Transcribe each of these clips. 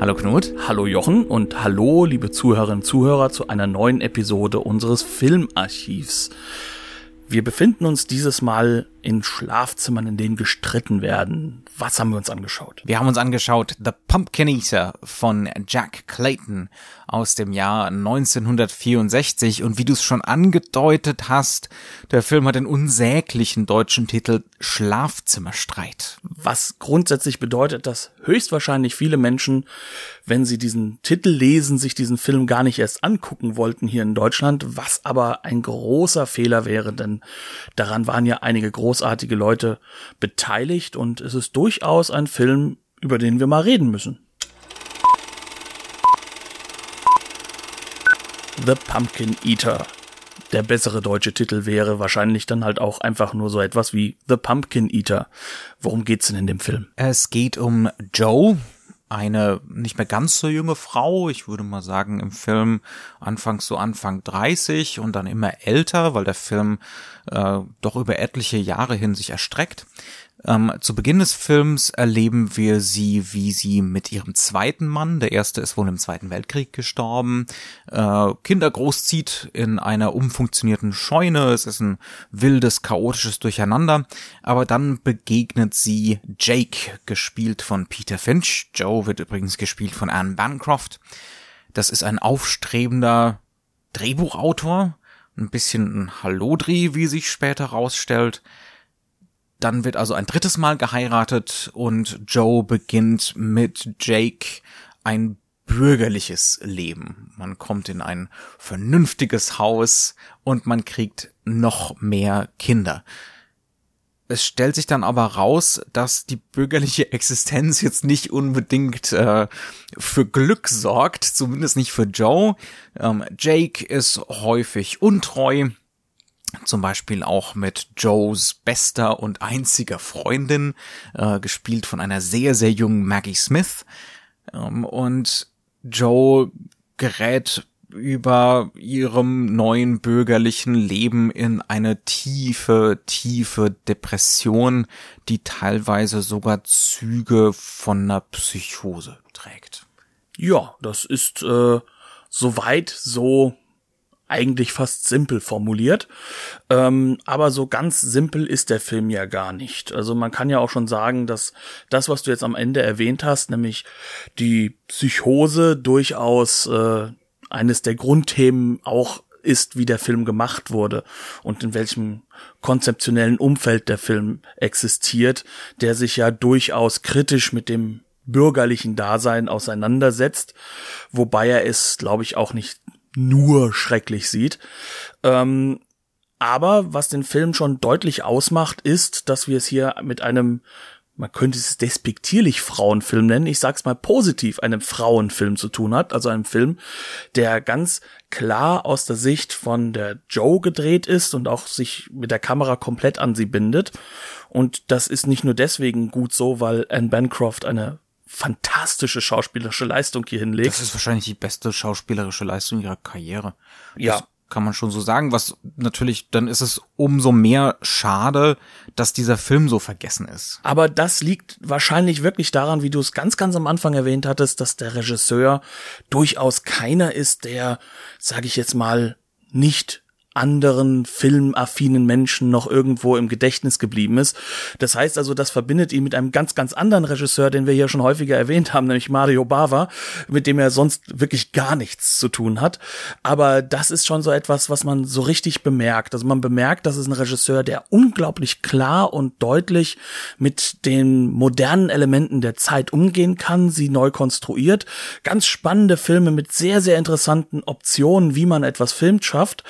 Hallo Knut. Hallo Jochen und hallo liebe Zuhörerinnen und Zuhörer zu einer neuen Episode unseres Filmarchivs. Wir befinden uns dieses Mal in Schlafzimmern, in denen gestritten werden. Was haben wir uns angeschaut? Wir haben uns angeschaut The Pumpkin Eater von Jack Clayton aus dem Jahr 1964 und wie du es schon angedeutet hast, der Film hat den unsäglichen deutschen Titel Schlafzimmerstreit. Was grundsätzlich bedeutet, dass höchstwahrscheinlich viele Menschen, wenn sie diesen Titel lesen, sich diesen Film gar nicht erst angucken wollten hier in Deutschland, was aber ein großer Fehler wäre, denn daran waren ja einige große großartige Leute beteiligt und es ist durchaus ein Film, über den wir mal reden müssen. The Pumpkin Eater. Der bessere deutsche Titel wäre wahrscheinlich dann halt auch einfach nur so etwas wie The Pumpkin Eater. Worum geht's denn in dem Film? Es geht um Joe, eine nicht mehr ganz so junge Frau, ich würde mal sagen im Film anfangs so Anfang 30 und dann immer älter, weil der Film äh, doch über etliche Jahre hin sich erstreckt. Ähm, zu Beginn des Films erleben wir sie, wie sie mit ihrem zweiten Mann, der erste ist wohl im Zweiten Weltkrieg gestorben, äh, Kinder großzieht in einer umfunktionierten Scheune. Es ist ein wildes, chaotisches Durcheinander. Aber dann begegnet sie Jake, gespielt von Peter Finch. Joe wird übrigens gespielt von Anne Bancroft. Das ist ein aufstrebender Drehbuchautor, ein bisschen ein Hallodri, wie sich später rausstellt. Dann wird also ein drittes Mal geheiratet und Joe beginnt mit Jake ein bürgerliches Leben. Man kommt in ein vernünftiges Haus und man kriegt noch mehr Kinder. Es stellt sich dann aber raus, dass die bürgerliche Existenz jetzt nicht unbedingt äh, für Glück sorgt, zumindest nicht für Joe. Ähm, Jake ist häufig untreu, zum Beispiel auch mit Joes bester und einziger Freundin, äh, gespielt von einer sehr, sehr jungen Maggie Smith. Ähm, und Joe gerät über ihrem neuen bürgerlichen Leben in eine tiefe, tiefe Depression, die teilweise sogar Züge von einer Psychose trägt. Ja, das ist äh, soweit so eigentlich fast simpel formuliert. Ähm, aber so ganz simpel ist der Film ja gar nicht. Also man kann ja auch schon sagen, dass das, was du jetzt am Ende erwähnt hast, nämlich die Psychose durchaus äh, eines der Grundthemen auch ist, wie der Film gemacht wurde und in welchem konzeptionellen Umfeld der Film existiert, der sich ja durchaus kritisch mit dem bürgerlichen Dasein auseinandersetzt, wobei er es, glaube ich, auch nicht nur schrecklich sieht. Ähm, aber was den Film schon deutlich ausmacht, ist, dass wir es hier mit einem, man könnte es despektierlich Frauenfilm nennen, ich sag's mal positiv, einem Frauenfilm zu tun hat. Also einem Film, der ganz klar aus der Sicht von der Joe gedreht ist und auch sich mit der Kamera komplett an sie bindet. Und das ist nicht nur deswegen gut so, weil Anne Bancroft eine fantastische schauspielerische Leistung hier hinlegt. Das ist wahrscheinlich die beste schauspielerische Leistung ihrer Karriere. Ja. Das kann man schon so sagen, was natürlich, dann ist es umso mehr schade, dass dieser Film so vergessen ist. Aber das liegt wahrscheinlich wirklich daran, wie du es ganz, ganz am Anfang erwähnt hattest, dass der Regisseur durchaus keiner ist, der, sage ich jetzt mal, nicht anderen filmaffinen Menschen noch irgendwo im Gedächtnis geblieben ist. Das heißt also, das verbindet ihn mit einem ganz, ganz anderen Regisseur, den wir hier schon häufiger erwähnt haben, nämlich Mario Bava, mit dem er sonst wirklich gar nichts zu tun hat. Aber das ist schon so etwas, was man so richtig bemerkt. Also man bemerkt, das ist ein Regisseur, der unglaublich klar und deutlich mit den modernen Elementen der Zeit umgehen kann, sie neu konstruiert. Ganz spannende Filme mit sehr, sehr interessanten Optionen, wie man etwas filmt schafft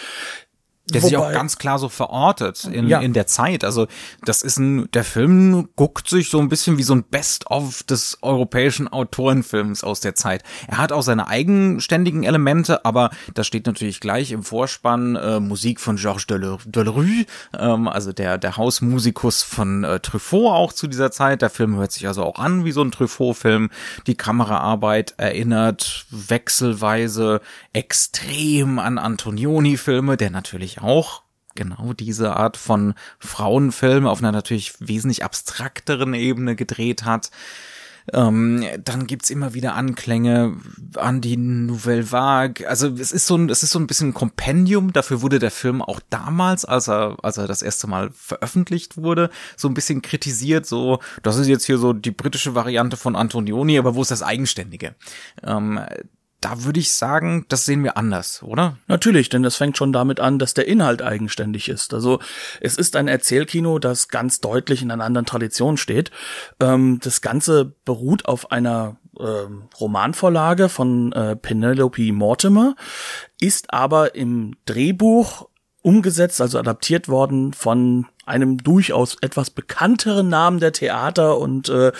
Der sich auch ganz klar so verortet in, ja. in der Zeit. Also das ist ein, der Film guckt sich so ein bisschen wie so ein Best-of des europäischen Autorenfilms aus der Zeit. Er hat auch seine eigenständigen Elemente, aber da steht natürlich gleich im Vorspann äh, Musik von Georges Delerue, ähm, also der, der Hausmusikus von äh, Truffaut auch zu dieser Zeit. Der Film hört sich also auch an wie so ein Truffaut-Film. Die Kameraarbeit erinnert wechselweise extrem an Antonioni-Filme, der natürlich auch genau diese Art von Frauenfilm auf einer natürlich wesentlich abstrakteren Ebene gedreht hat. Ähm, dann gibt's immer wieder Anklänge an die Nouvelle Vague. Also es ist so ein, es ist so ein bisschen ein Kompendium. Dafür wurde der Film auch damals, als er, als er das erste Mal veröffentlicht wurde, so ein bisschen kritisiert. So, das ist jetzt hier so die britische Variante von Antonioni, aber wo ist das Eigenständige? Ähm, da würde ich sagen, das sehen wir anders, oder? Natürlich, denn das fängt schon damit an, dass der Inhalt eigenständig ist. Also es ist ein Erzählkino, das ganz deutlich in einer anderen Tradition steht. Ähm, das Ganze beruht auf einer ähm, Romanvorlage von äh, Penelope Mortimer, ist aber im Drehbuch umgesetzt, also adaptiert worden von einem durchaus etwas bekannteren Namen der Theater und äh,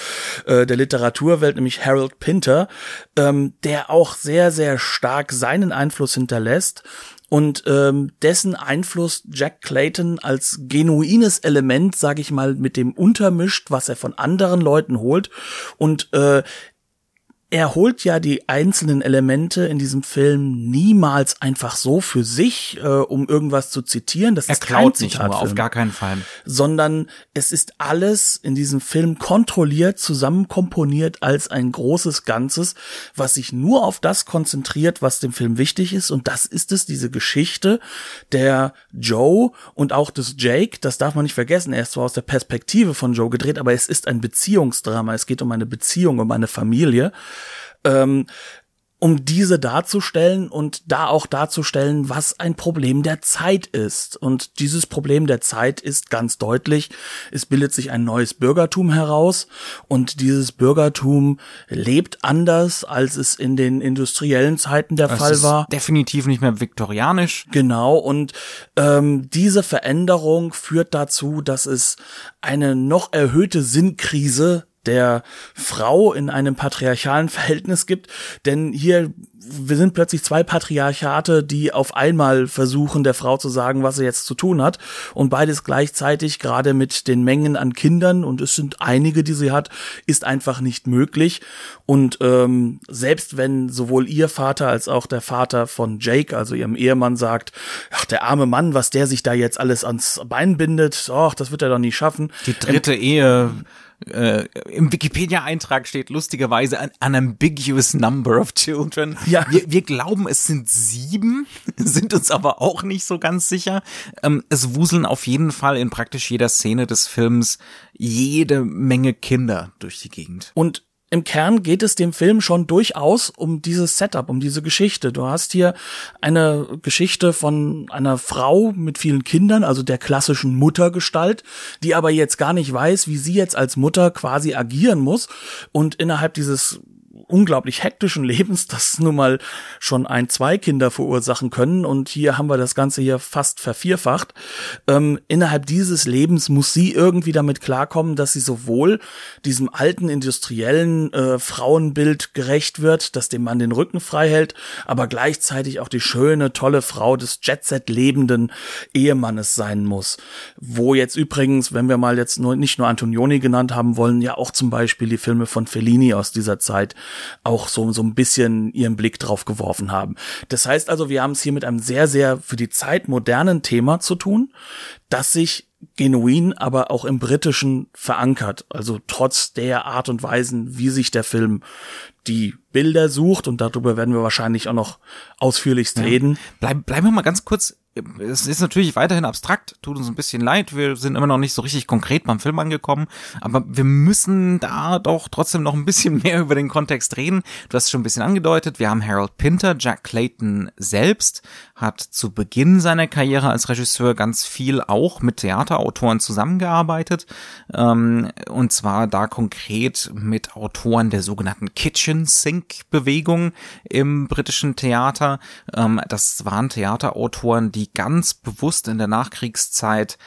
äh, der Literaturwelt, nämlich Harold Pinter, ähm, der auch sehr, sehr stark seinen Einfluss hinterlässt und ähm, dessen Einfluss Jack Clayton als genuines Element, sage ich mal, mit dem untermischt, was er von anderen Leuten holt und äh, er holt ja die einzelnen Elemente in diesem Film niemals einfach so für sich, äh, um irgendwas zu zitieren. Das er ist klaut kein nicht nur, auf gar keinen Fall. Sondern es ist alles in diesem Film kontrolliert, zusammenkomponiert als ein großes Ganzes, was sich nur auf das konzentriert, was dem Film wichtig ist. Und das ist es, diese Geschichte der Joe und auch des Jake. Das darf man nicht vergessen. Er ist zwar aus der Perspektive von Joe gedreht, aber es ist ein Beziehungsdrama. Es geht um eine Beziehung, um eine Familie ähm, um diese darzustellen und da auch darzustellen, was ein Problem der Zeit ist. Und dieses Problem der Zeit ist ganz deutlich, es bildet sich ein neues Bürgertum heraus und dieses Bürgertum lebt anders, als es in den industriellen Zeiten der es Fall war. definitiv nicht mehr viktorianisch. Genau, und ähm, diese Veränderung führt dazu, dass es eine noch erhöhte Sinnkrise der Frau in einem patriarchalen Verhältnis gibt, denn hier wir sind plötzlich zwei Patriarchate, die auf einmal versuchen, der Frau zu sagen, was sie jetzt zu tun hat. Und beides gleichzeitig, gerade mit den Mengen an Kindern, und es sind einige, die sie hat, ist einfach nicht möglich. Und ähm, selbst wenn sowohl ihr Vater als auch der Vater von Jake, also ihrem Ehemann, sagt, ach, der arme Mann, was der sich da jetzt alles ans Bein bindet, ach, das wird er doch nie schaffen. Die dritte ähm, Ehe äh, im Wikipedia-Eintrag steht lustigerweise an ambiguous number of children. Ja. Wir, wir glauben, es sind sieben, sind uns aber auch nicht so ganz sicher. Ähm, es wuseln auf jeden Fall in praktisch jeder Szene des Films jede Menge Kinder durch die Gegend. Und im Kern geht es dem Film schon durchaus um dieses Setup, um diese Geschichte. Du hast hier eine Geschichte von einer Frau mit vielen Kindern, also der klassischen Muttergestalt, die aber jetzt gar nicht weiß, wie sie jetzt als Mutter quasi agieren muss und innerhalb dieses unglaublich hektischen Lebens, das nun mal schon ein, zwei Kinder verursachen können. Und hier haben wir das Ganze hier fast vervierfacht. Ähm, innerhalb dieses Lebens muss sie irgendwie damit klarkommen, dass sie sowohl diesem alten industriellen äh, Frauenbild gerecht wird, das dem Mann den Rücken frei hält, aber gleichzeitig auch die schöne, tolle Frau des Jetset lebenden Ehemannes sein muss. Wo jetzt übrigens, wenn wir mal jetzt nur, nicht nur Antonioni genannt haben wollen, ja auch zum Beispiel die Filme von Fellini aus dieser Zeit auch so, so ein bisschen ihren Blick drauf geworfen haben. Das heißt also, wir haben es hier mit einem sehr, sehr für die Zeit modernen Thema zu tun, das sich genuin, aber auch im Britischen verankert. Also trotz der Art und Weisen, wie sich der Film die Bilder sucht und darüber werden wir wahrscheinlich auch noch ausführlichst ja. reden. Bleib, bleiben wir mal ganz kurz es ist natürlich weiterhin abstrakt, tut uns ein bisschen leid, wir sind immer noch nicht so richtig konkret beim Film angekommen, aber wir müssen da doch trotzdem noch ein bisschen mehr über den Kontext reden. Du hast es schon ein bisschen angedeutet, wir haben Harold Pinter, Jack Clayton selbst, hat zu Beginn seiner Karriere als Regisseur ganz viel auch mit Theaterautoren zusammengearbeitet, ähm, und zwar da konkret mit Autoren der sogenannten Kitchen Sink Bewegung im britischen Theater. Ähm, das waren Theaterautoren, die die ganz bewusst in der Nachkriegszeit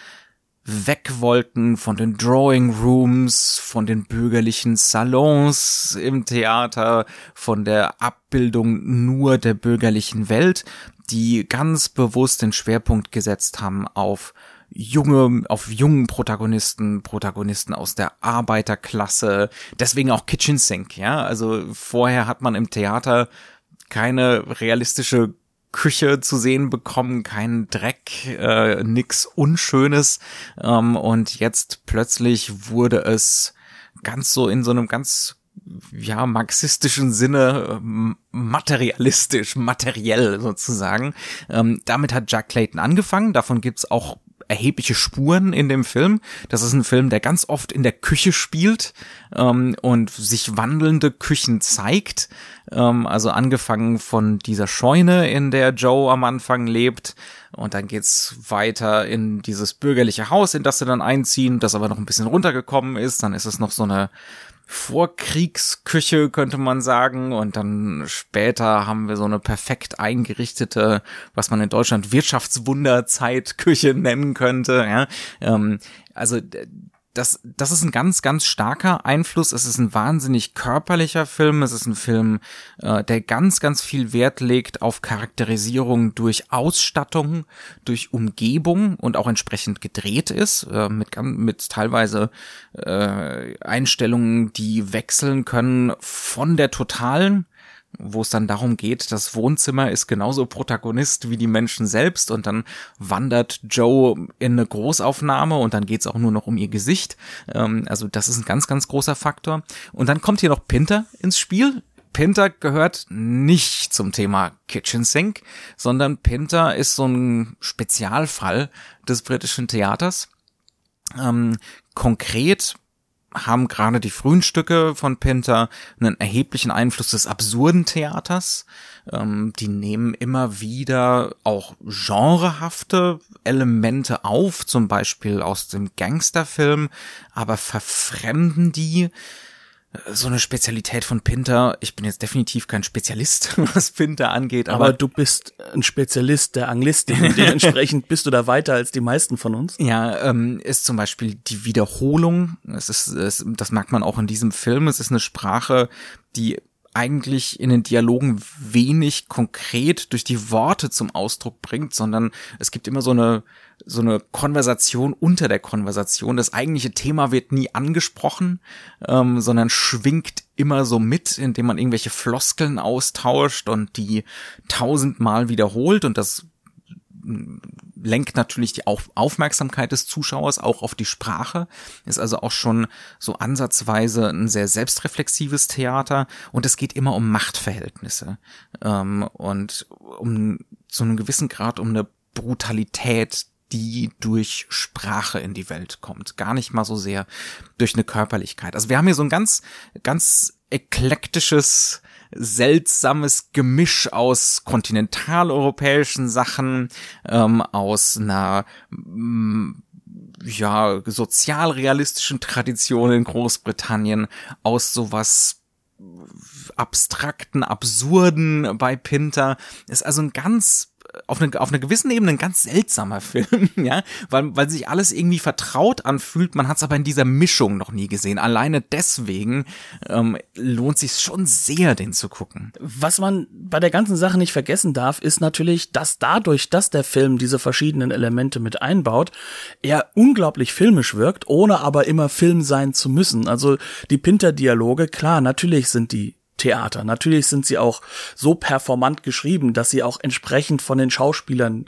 weg wollten von den Drawing Rooms, von den bürgerlichen Salons im Theater, von der Abbildung nur der bürgerlichen Welt, die ganz bewusst den Schwerpunkt gesetzt haben auf junge, auf jungen Protagonisten, Protagonisten aus der Arbeiterklasse, deswegen auch Kitchen Sink, ja. Also vorher hat man im Theater keine realistische Küche zu sehen bekommen, keinen Dreck, äh, nix Unschönes. Ähm, und jetzt plötzlich wurde es ganz so in so einem ganz ja, marxistischen Sinne ähm, materialistisch, materiell sozusagen. Ähm, damit hat Jack Clayton angefangen. Davon gibt's auch erhebliche Spuren in dem Film. Das ist ein Film, der ganz oft in der Küche spielt ähm, und sich wandelnde Küchen zeigt. Ähm, also angefangen von dieser Scheune, in der Joe am Anfang lebt. Und dann geht's weiter in dieses bürgerliche Haus, in das sie dann einziehen, das aber noch ein bisschen runtergekommen ist. Dann ist es noch so eine Vorkriegsküche, könnte man sagen. Und dann später haben wir so eine perfekt eingerichtete, was man in Deutschland Wirtschaftswunderzeitküche nennen könnte. Ja? Ähm, also das, das ist ein ganz, ganz starker Einfluss. Es ist ein wahnsinnig körperlicher Film. Es ist ein Film, äh, der ganz, ganz viel Wert legt auf Charakterisierung durch Ausstattung, durch Umgebung und auch entsprechend gedreht ist, äh, mit, mit teilweise äh, Einstellungen, die wechseln können von der totalen wo es dann darum geht, das Wohnzimmer ist genauso Protagonist wie die Menschen selbst und dann wandert Joe in eine Großaufnahme und dann geht's auch nur noch um ihr Gesicht. Ähm, also das ist ein ganz, ganz großer Faktor. Und dann kommt hier noch Pinter ins Spiel. Pinter gehört nicht zum Thema Kitchen Sink, sondern Pinter ist so ein Spezialfall des britischen Theaters. Ähm, konkret haben gerade die frühen Stücke von Pinter einen erheblichen Einfluss des absurden Theaters. Ähm, die nehmen immer wieder auch genrehafte Elemente auf, zum Beispiel aus dem Gangsterfilm, aber verfremden die so eine Spezialität von Pinter. Ich bin jetzt definitiv kein Spezialist, was Pinter angeht. Aber, aber du bist ein Spezialist der Anglistik. Dementsprechend bist du da weiter als die meisten von uns. Ja, ähm, ist zum Beispiel die Wiederholung. Es ist, es, das merkt man auch in diesem Film. Es ist eine Sprache, die eigentlich in den Dialogen wenig konkret durch die Worte zum Ausdruck bringt, sondern es gibt immer so eine so eine Konversation unter der Konversation. Das eigentliche Thema wird nie angesprochen, ähm, sondern schwingt immer so mit, indem man irgendwelche Floskeln austauscht und die tausendmal wiederholt. Und das lenkt natürlich die Aufmerksamkeit des Zuschauers auch auf die Sprache, ist also auch schon so ansatzweise ein sehr selbstreflexives Theater. Und es geht immer um Machtverhältnisse ähm, und um zu einem gewissen Grad um eine Brutalität die durch Sprache in die Welt kommt. Gar nicht mal so sehr durch eine Körperlichkeit. Also wir haben hier so ein ganz, ganz eklektisches, seltsames Gemisch aus kontinentaleuropäischen Sachen, ähm, aus einer mm, ja, sozialrealistischen Tradition in Großbritannien, aus sowas abstrakten, absurden bei Pinter. Ist also ein ganz auf eine, auf einer gewissen Ebene ein ganz seltsamer Film, ja, weil, weil sich alles irgendwie vertraut anfühlt, man hat es aber in dieser Mischung noch nie gesehen. Alleine deswegen ähm, lohnt sich schon sehr, den zu gucken. Was man bei der ganzen Sache nicht vergessen darf, ist natürlich, dass dadurch, dass der Film diese verschiedenen Elemente mit einbaut, er unglaublich filmisch wirkt, ohne aber immer Film sein zu müssen. Also die Pinter-Dialoge, klar, natürlich sind die Theater. Natürlich sind sie auch so performant geschrieben, dass sie auch entsprechend von den Schauspielern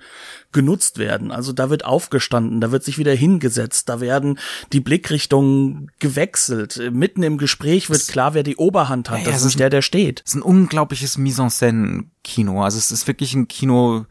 genutzt werden. Also da wird aufgestanden, da wird sich wieder hingesetzt, da werden die Blickrichtungen gewechselt. Mitten im Gespräch wird klar, wer die Oberhand hat. Ja, das ist nicht der, der steht. Es ist ein unglaubliches Mise-en-Scène-Kino. Also es ist wirklich ein Kino,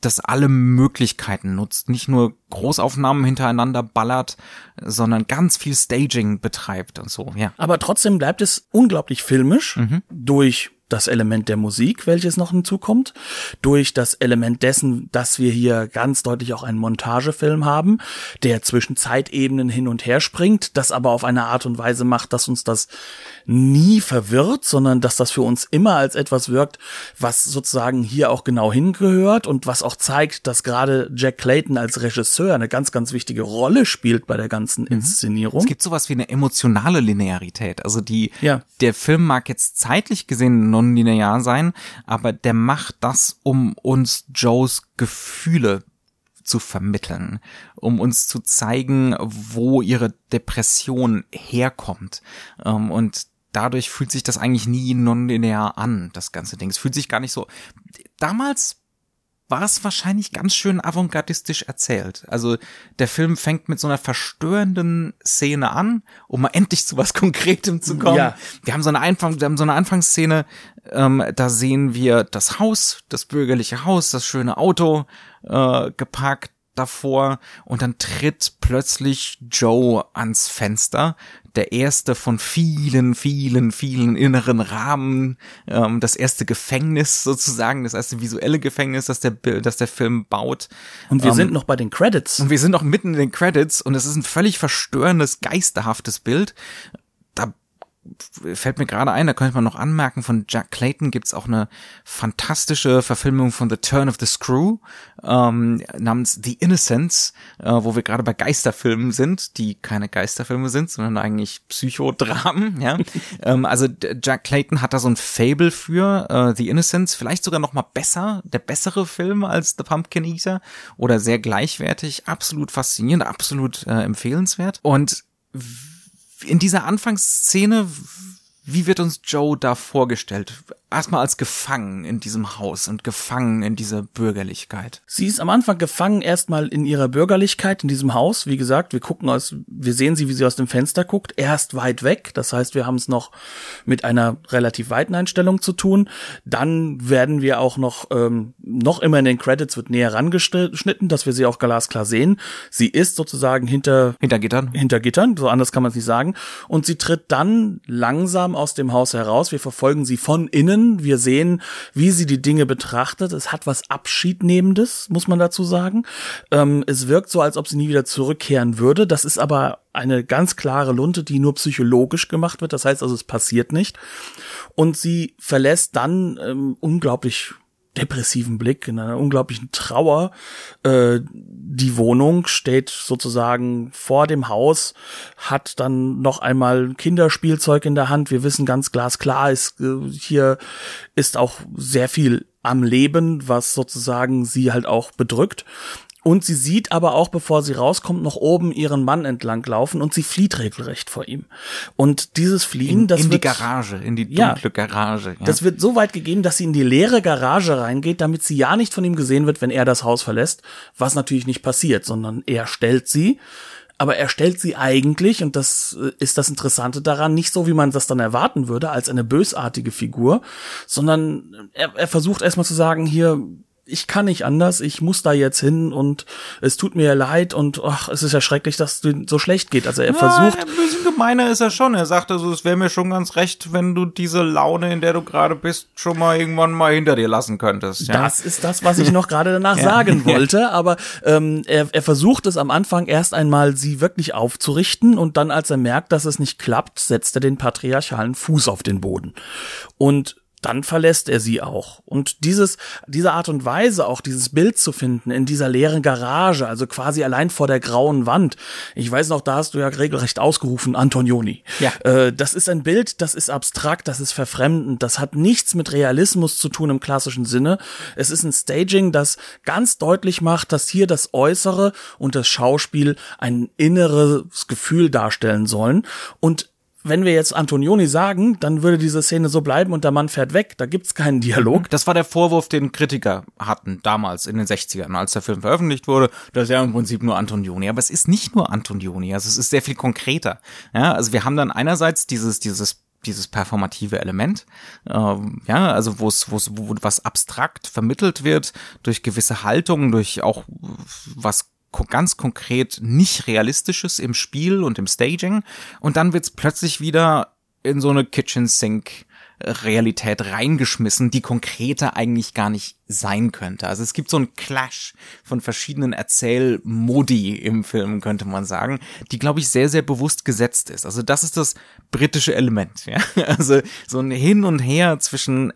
das alle Möglichkeiten nutzt, nicht nur Großaufnahmen hintereinander ballert, sondern ganz viel Staging betreibt und so, ja. Aber trotzdem bleibt es unglaublich filmisch mhm. durch das Element der Musik, welches noch hinzukommt, durch das Element dessen, dass wir hier ganz deutlich auch einen Montagefilm haben, der zwischen Zeitebenen hin und her springt, das aber auf eine Art und Weise macht, dass uns das nie verwirrt, sondern dass das für uns immer als etwas wirkt, was sozusagen hier auch genau hingehört und was auch zeigt, dass gerade Jack Clayton als Regisseur eine ganz, ganz wichtige Rolle spielt bei der ganzen mhm. Inszenierung. Es gibt sowas wie eine emotionale Linearität. Also die, ja. der Film mag jetzt zeitlich gesehen nonlinear sein, aber der macht das, um uns Joes Gefühle zu vermitteln, um uns zu zeigen, wo ihre Depression herkommt. Ähm, und dadurch fühlt sich das eigentlich nie nonlinear an, das ganze Ding. Es fühlt sich gar nicht so. Damals war es wahrscheinlich ganz schön avantgardistisch erzählt. Also der Film fängt mit so einer verstörenden Szene an, um mal endlich zu was Konkretem zu kommen. Ja. Wir haben so eine Anfang, wir haben so eine Anfangsszene, ähm, da sehen wir das Haus, das bürgerliche Haus, das schöne Auto äh, geparkt davor und dann tritt plötzlich Joe ans Fenster, der erste von vielen, vielen, vielen inneren Rahmen, ähm, das erste Gefängnis sozusagen, das erste visuelle Gefängnis, das der, das der Film baut. Und wir ähm, sind noch bei den Credits. Und wir sind noch mitten in den Credits und es ist ein völlig verstörendes, geisterhaftes Bild fällt mir gerade ein, da könnte man noch anmerken, von Jack Clayton gibt's auch eine fantastische Verfilmung von The Turn of the Screw ähm, namens The Innocents, äh, wo wir gerade bei Geisterfilmen sind, die keine Geisterfilme sind, sondern eigentlich Psychodramen. Ja? ähm, also Jack Clayton hat da so ein Fable für äh, The Innocents, vielleicht sogar noch mal besser, der bessere Film als The Pumpkin Eater oder sehr gleichwertig, absolut faszinierend, absolut äh, empfehlenswert und in dieser Anfangsszene, wie wird uns Joe da vorgestellt? Erstmal als gefangen in diesem Haus und gefangen in dieser Bürgerlichkeit. Sie ist am Anfang gefangen erstmal in ihrer Bürgerlichkeit in diesem Haus. Wie gesagt, wir gucken aus, wir sehen sie, wie sie aus dem Fenster guckt. Erst weit weg. Das heißt, wir haben es noch mit einer relativ weiten Einstellung zu tun. Dann werden wir auch noch, ähm, noch immer in den Credits wird näher rangeschnitten, dass wir sie auch glasklar sehen. Sie ist sozusagen hinter, hinter Gittern. Hinter Gittern. So anders kann man es nicht sagen. Und sie tritt dann langsam aus dem Haus heraus. Wir verfolgen sie von innen Sinn. Wir sehen, wie sie die Dinge betrachtet. Es hat was Abschiednehmendes, muss man dazu sagen. Ähm, es wirkt so, als ob sie nie wieder zurückkehren würde. Das ist aber eine ganz klare Lunte, die nur psychologisch gemacht wird. Das heißt also, es passiert nicht. Und sie verlässt dann ähm, unglaublich depressiven Blick, in einer unglaublichen Trauer. Äh, die Wohnung steht sozusagen vor dem Haus, hat dann noch einmal Kinderspielzeug in der Hand. Wir wissen ganz glasklar, ist, äh, hier ist auch sehr viel am Leben, was sozusagen sie halt auch bedrückt. Und sie sieht aber auch, bevor sie rauskommt, noch oben ihren Mann entlang laufen und sie flieht regelrecht vor ihm. Und dieses Fliehen, in, das in wird, die Garage, in die dunkle ja, Garage. Ja. Das wird so weit gegeben, dass sie in die leere Garage reingeht, damit sie ja nicht von ihm gesehen wird, wenn er das Haus verlässt, was natürlich nicht passiert, sondern er stellt sie. Aber er stellt sie eigentlich, und das äh, ist das Interessante daran, nicht so, wie man das dann erwarten würde, als eine bösartige Figur, sondern er, er versucht erstmal zu sagen, hier, ich kann nicht anders, ich muss da jetzt hin und es tut mir leid und ach, es ist ja schrecklich, dass es so schlecht geht. Also er ja, versucht. Ein bisschen gemeiner ist er schon. Er sagt also, es wäre mir schon ganz recht, wenn du diese Laune, in der du gerade bist, schon mal irgendwann mal hinter dir lassen könntest. Ja. Das ist das, was ich noch gerade danach ja. sagen wollte. Aber ähm, er, er versucht es am Anfang erst einmal, sie wirklich aufzurichten und dann, als er merkt, dass es nicht klappt, setzt er den patriarchalen Fuß auf den Boden. Und dann verlässt er sie auch. Und dieses, diese Art und Weise, auch dieses Bild zu finden in dieser leeren Garage, also quasi allein vor der grauen Wand. Ich weiß noch, da hast du ja regelrecht ausgerufen, Antonioni. Ja. Äh, das ist ein Bild, das ist abstrakt, das ist verfremdend, das hat nichts mit Realismus zu tun im klassischen Sinne. Es ist ein Staging, das ganz deutlich macht, dass hier das Äußere und das Schauspiel ein inneres Gefühl darstellen sollen. Und wenn wir jetzt Antonioni sagen, dann würde diese Szene so bleiben und der Mann fährt weg. Da gibt's keinen Dialog. Das war der Vorwurf, den Kritiker hatten damals in den 60ern, als der Film veröffentlicht wurde. Das ist ja im Prinzip nur Antonioni. Aber es ist nicht nur Antonioni. Also es ist sehr viel konkreter. Ja, also wir haben dann einerseits dieses, dieses dieses performative Element, ähm, ja, also wo es, wo es, wo was abstrakt vermittelt wird durch gewisse Haltungen, durch auch was ganz konkret nicht realistisches im Spiel und im Staging und dann wird's plötzlich wieder in so eine Kitchen Sink Realität reingeschmissen, die konkreter eigentlich gar nicht sein könnte. Also es gibt so einen Clash von verschiedenen Erzählmodi im Film, könnte man sagen, die, glaube ich, sehr, sehr bewusst gesetzt ist. Also das ist das britische Element. Ja? Also so ein Hin und Her zwischen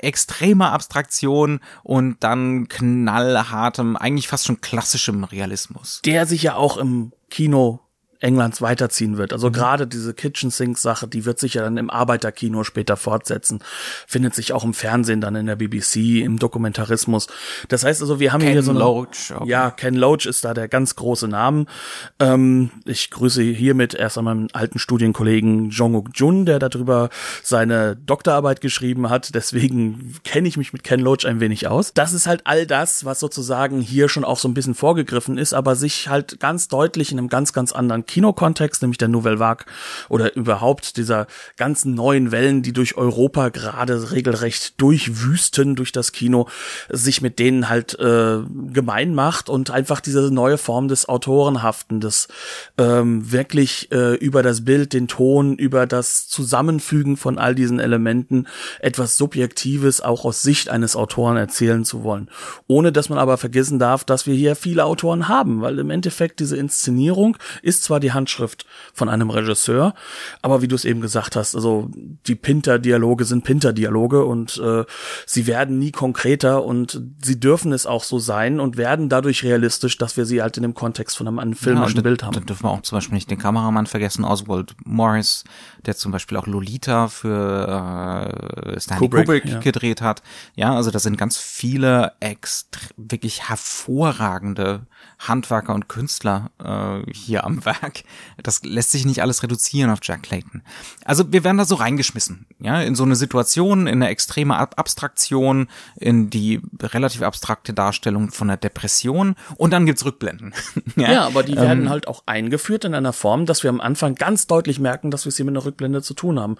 extremer Abstraktion und dann knallhartem, eigentlich fast schon klassischem Realismus. Der sich ja auch im Kino Englands weiterziehen wird. Also mhm. gerade diese Kitchen Sink Sache, die wird sich ja dann im Arbeiterkino später fortsetzen, findet sich auch im Fernsehen dann in der BBC, im Dokumentarismus. Das heißt also, wir haben Ken hier so eine, Loach. Okay. Ja, Ken Loach ist da der ganz große Name. Ähm, ich grüße hiermit erst einmal meinen alten Studienkollegen Jong-uk Jun, der darüber seine Doktorarbeit geschrieben hat. Deswegen kenne ich mich mit Ken Loach ein wenig aus. Das ist halt all das, was sozusagen hier schon auch so ein bisschen vorgegriffen ist, aber sich halt ganz deutlich in einem ganz, ganz anderen Kinokontext, nämlich der Nouvelle Vague oder überhaupt dieser ganzen neuen Wellen, die durch Europa gerade regelrecht durchwüsten durch das Kino, sich mit denen halt äh, gemein macht und einfach diese neue Form des Autorenhaften, des ähm, wirklich äh, über das Bild, den Ton, über das Zusammenfügen von all diesen Elementen etwas Subjektives auch aus Sicht eines Autoren erzählen zu wollen. Ohne dass man aber vergessen darf, dass wir hier viele Autoren haben, weil im Endeffekt diese Inszenierung ist zwar die Handschrift von einem Regisseur, aber wie du es eben gesagt hast, also die Pinter-Dialoge sind Pinter-Dialoge und äh, sie werden nie konkreter und sie dürfen es auch so sein und werden dadurch realistisch, dass wir sie halt in dem Kontext von einem, einem filmischen ja, Bild haben. Dann dürfen wir auch zum Beispiel nicht den Kameramann vergessen, Oswald Morris, der zum Beispiel auch Lolita für äh, Stanley Kubrick, Kubrick ja. gedreht hat. Ja, also da sind ganz viele wirklich hervorragende Handwerker und Künstler äh, hier am Werk. Das lässt sich nicht alles reduzieren auf Jack Clayton. Also wir werden da so reingeschmissen, ja, in so eine Situation, in eine extreme Ab Abstraktion, in die relativ abstrakte Darstellung von der Depression und dann gibt's Rückblenden. ja, ja, aber die werden ähm, halt auch eingeführt in einer Form, dass wir am Anfang ganz deutlich merken, dass wir es hier mit einer Rückblende zu tun haben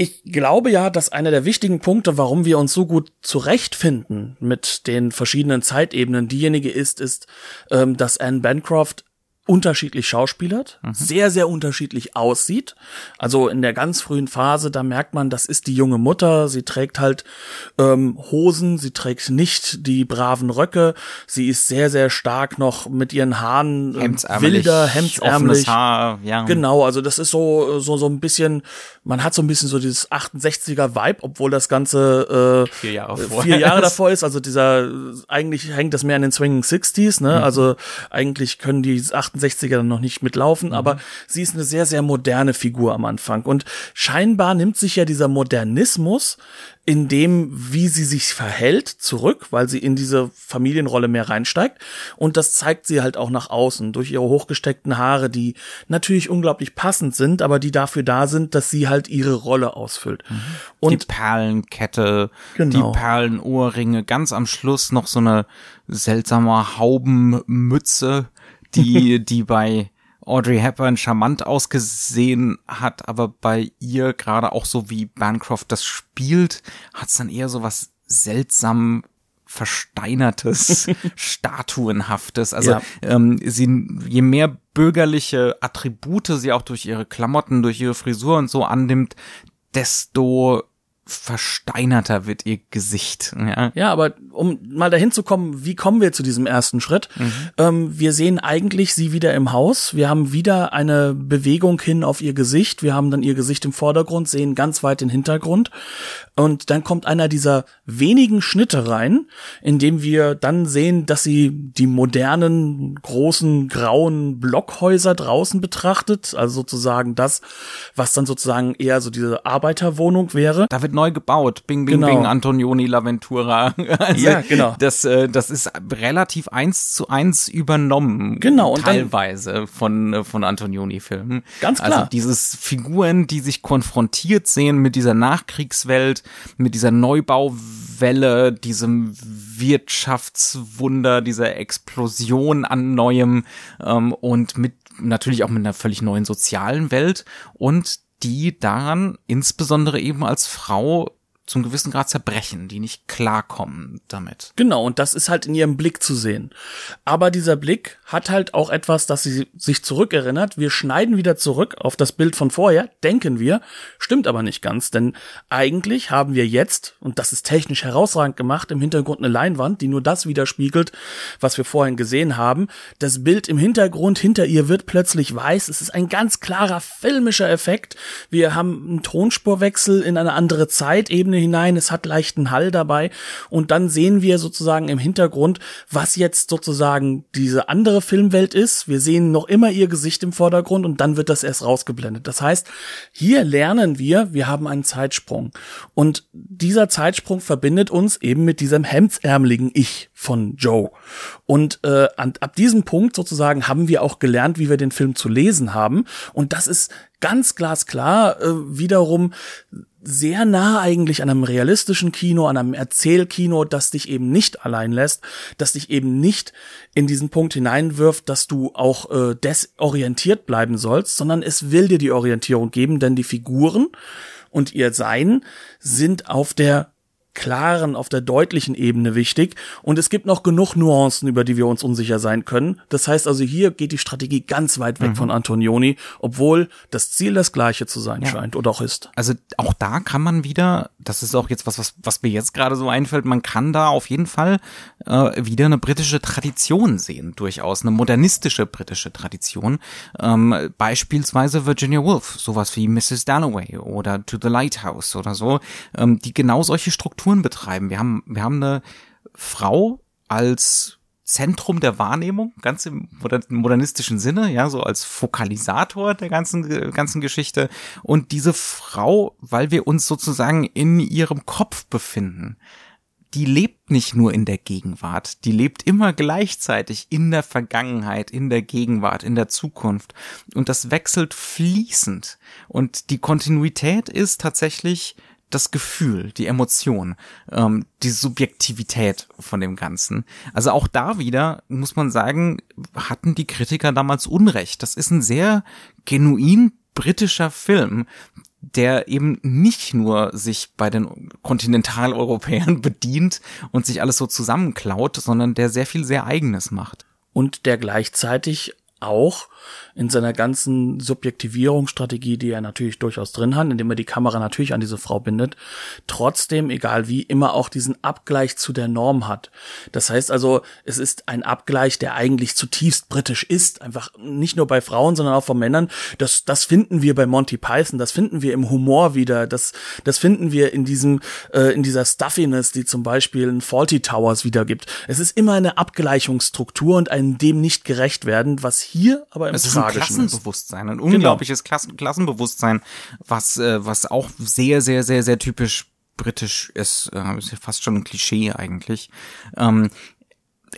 ich glaube ja, dass einer der wichtigen Punkte, warum wir uns so gut zurechtfinden mit den verschiedenen Zeitebenen, diejenige ist, ist, ähm, dass Anne Bancroft unterschiedlich schauspielert, mhm. sehr, sehr unterschiedlich aussieht. Also in der ganz frühen Phase, da merkt man, das ist die junge Mutter. Sie trägt halt ähm, Hosen, sie trägt nicht die braven Röcke. Sie ist sehr, sehr stark noch mit ihren Haaren äh, wilder, hemdsärmlich. Haar, ja. Genau, also das ist so, so, so ein bisschen, man hat so ein bisschen so dieses 68er Vibe, obwohl das Ganze äh, vier Jahre, äh, vier Jahre davor ist. Also dieser, eigentlich hängt das mehr an den Swinging 60s, ne? Mhm. Also eigentlich können die 68er dann noch nicht mitlaufen, mhm. aber sie ist eine sehr, sehr moderne Figur am Anfang. Und scheinbar nimmt sich ja dieser Modernismus in dem, wie sie sich verhält, zurück, weil sie in diese Familienrolle mehr reinsteigt. Und das zeigt sie halt auch nach außen durch ihre hochgesteckten Haare, die natürlich unglaublich passend sind, aber die dafür da sind, dass sie halt ihre Rolle ausfüllt. Mhm. Und die Perlenkette, genau. die Perlenohrringe, ganz am Schluss noch so eine seltsame Haubenmütze, die, die bei Audrey Hepburn charmant ausgesehen hat, aber bei ihr gerade auch so wie Bancroft das spielt, hat es dann eher so was seltsam versteinertes, statuenhaftes. Also ja. ähm, sie, je mehr bürgerliche Attribute sie auch durch ihre Klamotten, durch ihre Frisur und so annimmt, desto versteinerter wird ihr Gesicht. Ja, ja aber um mal dahin zu kommen, wie kommen wir zu diesem ersten Schritt? Mhm. Ähm, wir sehen eigentlich sie wieder im Haus. Wir haben wieder eine Bewegung hin auf ihr Gesicht. Wir haben dann ihr Gesicht im Vordergrund, sehen ganz weit den Hintergrund. Und dann kommt einer dieser wenigen Schnitte rein, in dem wir dann sehen, dass sie die modernen, großen, grauen Blockhäuser draußen betrachtet. Also sozusagen das, was dann sozusagen eher so diese Arbeiterwohnung wäre. Da wird neu gebaut. Bing, bing, genau. bing, Antonioni, Laventura. Also ja, genau. Das, äh, das ist relativ eins zu eins übernommen. Genau. Und teilweise von, äh, von Antonioni-Filmen. Ganz klar. Also dieses Figuren, die sich konfrontiert sehen mit dieser Nachkriegswelt, mit dieser Neubauwelle, diesem Wirtschaftswunder, dieser Explosion an Neuem ähm, und mit natürlich auch mit einer völlig neuen sozialen Welt und die daran insbesondere eben als Frau zum gewissen Grad zerbrechen, die nicht klarkommen damit. Genau, und das ist halt in ihrem Blick zu sehen. Aber dieser Blick hat halt auch etwas, dass sie sich zurückerinnert. Wir schneiden wieder zurück auf das Bild von vorher, denken wir, stimmt aber nicht ganz, denn eigentlich haben wir jetzt, und das ist technisch herausragend gemacht, im Hintergrund eine Leinwand, die nur das widerspiegelt, was wir vorhin gesehen haben. Das Bild im Hintergrund hinter ihr wird plötzlich weiß. Es ist ein ganz klarer filmischer Effekt. Wir haben einen Tonspurwechsel in eine andere Zeitebene hinein. Es hat leichten Hall dabei. Und dann sehen wir sozusagen im Hintergrund, was jetzt sozusagen diese andere Filmwelt ist. Wir sehen noch immer ihr Gesicht im Vordergrund und dann wird das erst rausgeblendet. Das heißt, hier lernen wir, wir haben einen Zeitsprung. Und dieser Zeitsprung verbindet uns eben mit diesem hemdsärmeligen Ich von Joe. Und äh, ab diesem Punkt sozusagen haben wir auch gelernt, wie wir den Film zu lesen haben. Und das ist ganz glasklar äh, wiederum sehr nah eigentlich an einem realistischen Kino, an einem Erzählkino, das dich eben nicht allein lässt, das dich eben nicht in diesen Punkt hineinwirft, dass du auch äh, desorientiert bleiben sollst, sondern es will dir die Orientierung geben, denn die Figuren und ihr Sein sind auf der klaren, auf der deutlichen Ebene wichtig. Und es gibt noch genug Nuancen, über die wir uns unsicher sein können. Das heißt also, hier geht die Strategie ganz weit weg mhm. von Antonioni, obwohl das Ziel das gleiche zu sein ja. scheint oder auch ist. Also auch da kann man wieder, das ist auch jetzt was, was, was mir jetzt gerade so einfällt, man kann da auf jeden Fall äh, wieder eine britische Tradition sehen, durchaus, eine modernistische britische Tradition. Ähm, beispielsweise Virginia Woolf, sowas wie Mrs. Dalloway oder To the Lighthouse oder so, ähm, die genau solche Strukturen Strukturen betreiben. Wir haben, wir haben eine Frau als Zentrum der Wahrnehmung, ganz im modernistischen Sinne, ja, so als Fokalisator der ganzen, ganzen Geschichte. Und diese Frau, weil wir uns sozusagen in ihrem Kopf befinden, die lebt nicht nur in der Gegenwart, die lebt immer gleichzeitig in der Vergangenheit, in der Gegenwart, in der Zukunft. Und das wechselt fließend. Und die Kontinuität ist tatsächlich das Gefühl, die Emotion, ähm, die Subjektivität von dem Ganzen. Also auch da wieder muss man sagen, hatten die Kritiker damals Unrecht. Das ist ein sehr genuin britischer Film, der eben nicht nur sich bei den Kontinentaleuropäern bedient und sich alles so zusammenklaut, sondern der sehr viel sehr eigenes macht. Und der gleichzeitig auch in seiner ganzen Subjektivierungsstrategie, die er natürlich durchaus drin hat, indem er die Kamera natürlich an diese Frau bindet, trotzdem, egal wie, immer auch diesen Abgleich zu der Norm hat. Das heißt also, es ist ein Abgleich, der eigentlich zutiefst britisch ist, einfach nicht nur bei Frauen, sondern auch von Männern. Das, das finden wir bei Monty Python, das finden wir im Humor wieder, das, das finden wir in diesem, äh, in dieser Stuffiness, die zum Beispiel in Faulty Towers wiedergibt. Es ist immer eine Abgleichungsstruktur und ein dem nicht gerecht werden, was hier aber im es Klassenbewusstsein, ein unglaubliches genau. Klassen Klassenbewusstsein, was, äh, was auch sehr, sehr, sehr, sehr typisch britisch ist, äh, ist ja fast schon ein Klischee eigentlich. Ähm,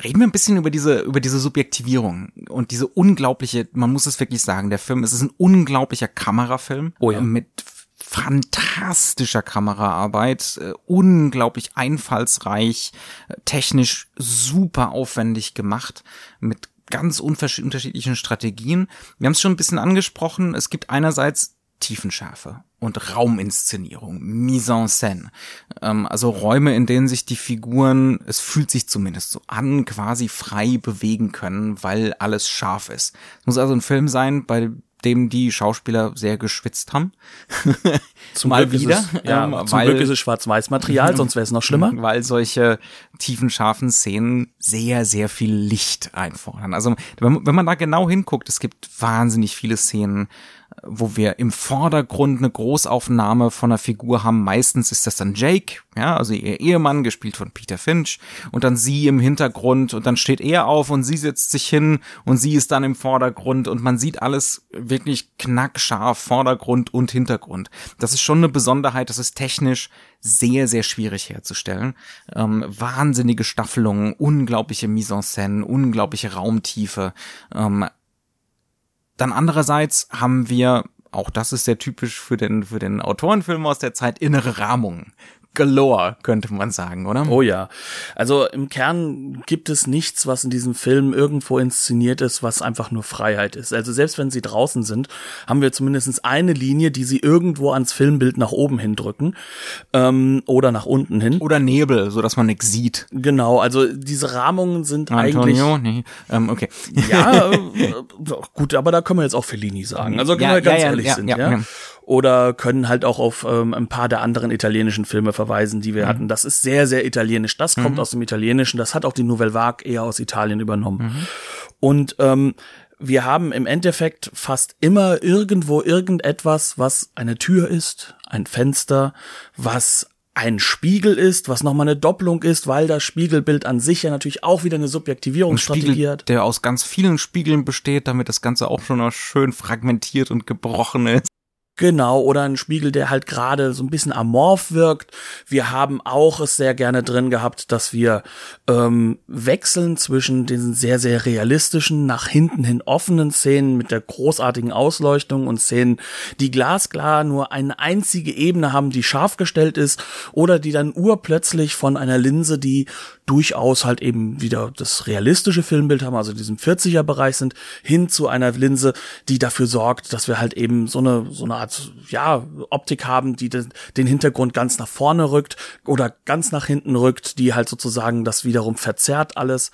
reden wir ein bisschen über diese über diese Subjektivierung und diese unglaubliche, man muss es wirklich sagen, der Film, es ist ein unglaublicher Kamerafilm oh ja. mit fantastischer Kameraarbeit, äh, unglaublich einfallsreich, äh, technisch super aufwendig gemacht, mit ganz unterschiedlichen Strategien. Wir haben es schon ein bisschen angesprochen. Es gibt einerseits Tiefenschärfe und Rauminszenierung, Mise en scène. Ähm, also Räume, in denen sich die Figuren, es fühlt sich zumindest so an, quasi frei bewegen können, weil alles scharf ist. Es muss also ein Film sein, bei dem die Schauspieler sehr geschwitzt haben. Zum Mal Glück wieder. Es, ja, ähm, zum weil, Glück ist es Schwarz-Weiß-Material, sonst wäre es noch schlimmer. Weil solche tiefen, scharfen Szenen sehr, sehr viel Licht einfordern. Also wenn, wenn man da genau hinguckt, es gibt wahnsinnig viele Szenen, wo wir im Vordergrund eine Großaufnahme von einer Figur haben. Meistens ist das dann Jake, ja, also ihr Ehemann, gespielt von Peter Finch, und dann sie im Hintergrund und dann steht er auf und sie setzt sich hin und sie ist dann im Vordergrund und man sieht alles wirklich knackscharf, Vordergrund und Hintergrund. Das ist schon eine Besonderheit, das ist technisch sehr, sehr schwierig herzustellen. Ähm, wahnsinnige Staffelungen, unglaubliche Mise en scène, unglaubliche Raumtiefe. Ähm, dann andererseits haben wir, auch das ist sehr typisch für den, für den Autorenfilm aus der Zeit, innere Rahmungen galore, könnte man sagen, oder? Oh ja. Also im Kern gibt es nichts, was in diesem Film irgendwo inszeniert ist, was einfach nur Freiheit ist. Also selbst wenn sie draußen sind, haben wir zumindest eine Linie, die sie irgendwo ans Filmbild nach oben hindrücken ähm, oder nach unten hin. Oder Nebel, so dass man nichts sieht. Genau, also diese Rahmungen sind Antonio? eigentlich. Nee. Ähm, okay. Ja, äh, gut, aber da können wir jetzt auch Fellini sagen. Also können Ja, wir ganz ja, ja, ehrlich sind, ja. Oder können halt auch auf ähm, ein paar der anderen italienischen Filme verweisen, die wir Mhm. hatten. Das ist sehr, sehr italienisch. Das kommt aus dem Italienischen. Das hat auch die Nouvelle Vague eher aus Italien übernommen. Mhm. Und ähm, wir haben im Endeffekt fast immer irgendwo irgendetwas, was eine Tür ist, ein Fenster, was ein Spiegel ist, was nochmal eine Doppelung ist, weil das Spiegelbild an sich ja natürlich auch wieder eine Ein Subjektivierungsstrategie Spiegel, hat. der aus ganz vielen Spiegeln besteht, damit das Ganze auch schon noch schön fragmentiert und gebrochen ist. Genau, oder ein Spiegel, der halt gerade so ein bisschen amorph wirkt. Wir haben auch es sehr gerne drin gehabt, dass wir ähm, wechseln zwischen diesen sehr, sehr realistischen, nach hinten hin offenen Szenen mit der großartigen Ausleuchtung und Szenen, die glasklar nur eine einzige Ebene haben, die scharf gestellt ist, oder die dann urplötzlich von einer Linse, die durchaus halt eben wieder das realistische Filmbild haben, also diesem 40er Bereich sind, hin zu einer Linse, die dafür sorgt, dass wir halt eben so eine, so eine Art, ja, Optik haben, die den Hintergrund ganz nach vorne rückt oder ganz nach hinten rückt, die halt sozusagen das wiederum verzerrt alles.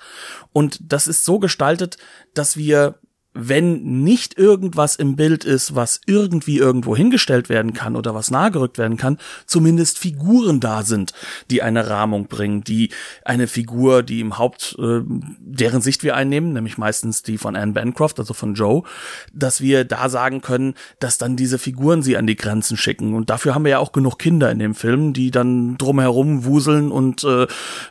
Und das ist so gestaltet, dass wir wenn nicht irgendwas im Bild ist, was irgendwie irgendwo hingestellt werden kann oder was nahegerückt werden kann, zumindest Figuren da sind, die eine Rahmung bringen, die eine Figur, die im Haupt, äh, deren Sicht wir einnehmen, nämlich meistens die von Anne Bancroft, also von Joe, dass wir da sagen können, dass dann diese Figuren sie an die Grenzen schicken. Und dafür haben wir ja auch genug Kinder in dem Film, die dann drumherum wuseln und äh,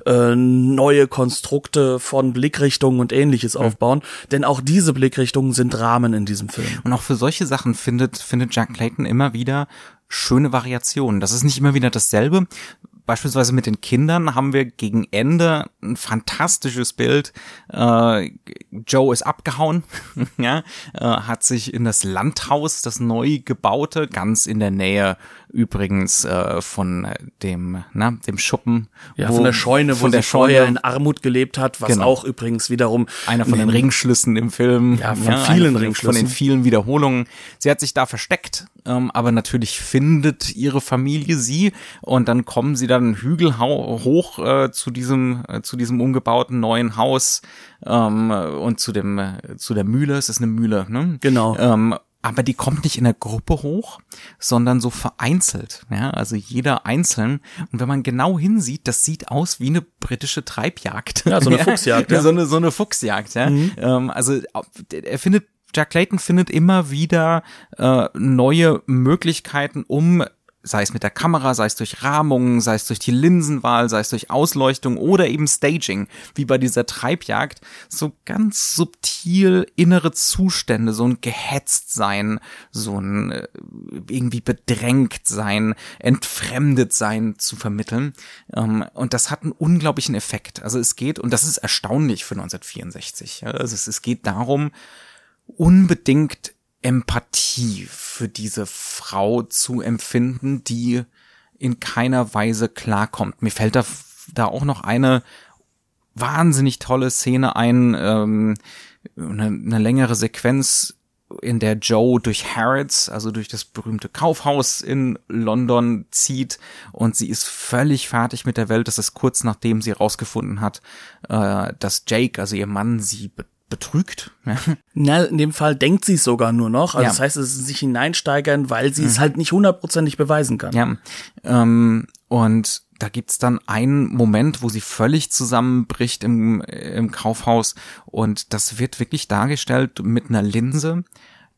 äh, neue Konstrukte von Blickrichtungen und ähnliches aufbauen. Denn auch diese Blickrichtungen sind Rahmen in diesem Film. Und auch für solche Sachen findet, findet Jack Clayton immer wieder schöne Variationen. Das ist nicht immer wieder dasselbe. Beispielsweise mit den Kindern haben wir gegen Ende ein fantastisches Bild. Äh, Joe ist abgehauen, ja, äh, hat sich in das Landhaus, das neu gebaute, ganz in der Nähe übrigens äh, von dem, na, dem Schuppen. Ja, wo- von der Scheune, wo von der sie vorher Scheune, in Armut gelebt hat, was Genau. auch übrigens wiederum einer von den Ringschlüssen im Film. Ja, von einer vielen von den- Ringschlüssen. Von den vielen Wiederholungen. Sie hat sich da versteckt, ähm, aber natürlich findet ihre Familie sie und dann kommen sie dann einen Hügel hoch äh, zu diesem äh, zu diesem umgebauten neuen Haus ähm, und zu dem äh, zu der Mühle. Es ist eine Mühle, ne? Genau. Ähm, aber die kommt nicht in der Gruppe hoch, sondern so vereinzelt. Ja, also jeder einzeln. Und wenn man genau hinsieht, das sieht aus wie eine britische Treibjagd. Ja, so eine Fuchsjagd, Ja, so eine, so eine Fuchsjagd, ja. Ähm, also er findet, Jack Clayton findet immer wieder äh, neue Möglichkeiten, um sei es mit der Kamera, sei es durch Rahmungen, sei es durch die Linsenwahl, sei es durch Ausleuchtung oder eben Staging, wie bei dieser Treibjagd, so ganz subtil innere Zustände, so ein gehetzt sein, so ein äh, irgendwie bedrängt sein, entfremdet sein zu vermitteln. Ähm, und das hat einen unglaublichen Effekt. Also es geht, und das ist erstaunlich für 1964, ja, also es geht darum, unbedingt Empathie für diese Frau zu empfinden, die in keiner Weise klarkommt. Mir fällt da, da auch noch eine wahnsinnig tolle Szene ein, ähm, eine, eine längere Sequenz, in der Joe durch Harrods, also durch das berühmte Kaufhaus in London zieht und sie ist völlig fertig mit der Welt. Das ist kurz nachdem sie herausgefunden hat, äh, dass Jake, also ihr Mann, sie betrügt. Ja. Na, in dem Fall denkt sie es sogar nur noch. Also Ja. das heißt, es ist sich hineinsteigern, weil sie es halt nicht hundertprozentig beweisen kann. Ja, ähm, und da gibt's dann einen Moment, wo sie völlig zusammenbricht im, im Kaufhaus und das wird wirklich dargestellt mit einer Linse,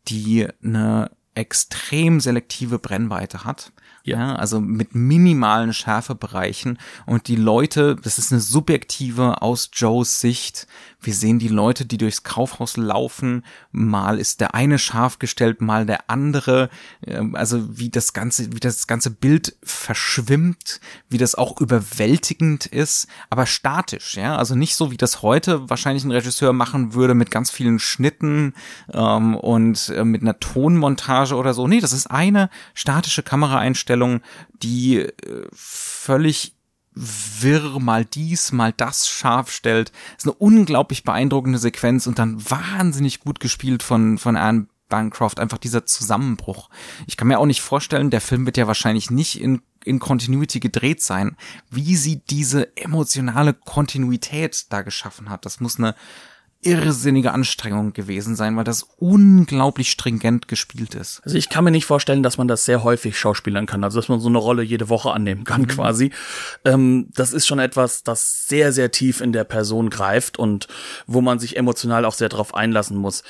die eine extrem selektive Brennweite hat. Ja. also mit minimalen Schärfebereichen und die Leute, das ist eine subjektive aus Joes Sicht. Wir sehen die Leute, die durchs Kaufhaus laufen. Mal ist der eine scharf gestellt, mal der andere. Ähm, Also wie das ganze, wie das ganze Bild verschwimmt, wie das auch überwältigend ist, aber statisch. Ja, also nicht so wie das heute wahrscheinlich ein Regisseur machen würde mit ganz vielen Schnitten ähm, und äh, mit einer Tonmontage Montage oder so. Nee, das ist eine statische Kameraeinstellung, die äh, völlig wirr mal dies, mal das scharf stellt. Das ist eine unglaublich beeindruckende Sequenz und dann wahnsinnig gut gespielt von, von Anne Bancroft, einfach dieser Zusammenbruch. Ich kann mir auch nicht vorstellen, der Film wird ja wahrscheinlich nicht in, in Continuity gedreht sein, wie sie diese emotionale Kontinuität da geschaffen hat. Das muss eine irrsinnige Anstrengung gewesen sein, weil das unglaublich stringent gespielt ist. Also ich kann mir nicht vorstellen, dass man das sehr häufig schauspielern kann, also dass man so eine Rolle jede Woche annehmen kann mhm. quasi. Ähm, das ist schon etwas, das sehr, sehr tief in der Person greift und wo man sich emotional auch sehr drauf einlassen muss.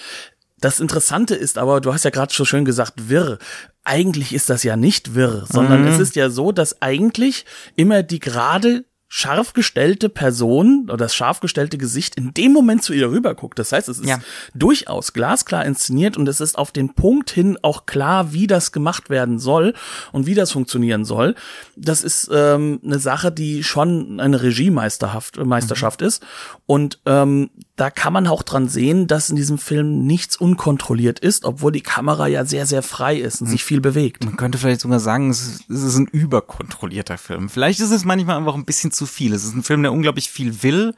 Das Interessante ist aber, du hast ja gerade so schön gesagt, wirr. Eigentlich ist das ja nicht wirr, sondern mhm. es ist ja so, dass eigentlich immer die gerade scharf gestellte Person oder das scharf gestellte Gesicht in dem Moment zu ihr rüberguckt. Das heißt, es ist ja. durchaus glasklar inszeniert und es ist auf den Punkt hin auch klar, wie das gemacht werden soll und wie das funktionieren soll. Das ist ähm, eine Sache, die schon eine Regiemeisterschaft Meisterschaft mhm. ist und ähm, da kann man auch dran sehen, dass in diesem Film nichts unkontrolliert ist, obwohl die Kamera ja sehr, sehr frei ist und sich viel bewegt. Man könnte vielleicht sogar sagen, es ist, es ist ein überkontrollierter Film. Vielleicht ist es manchmal einfach ein bisschen zu viel. Es ist ein Film, der unglaublich viel will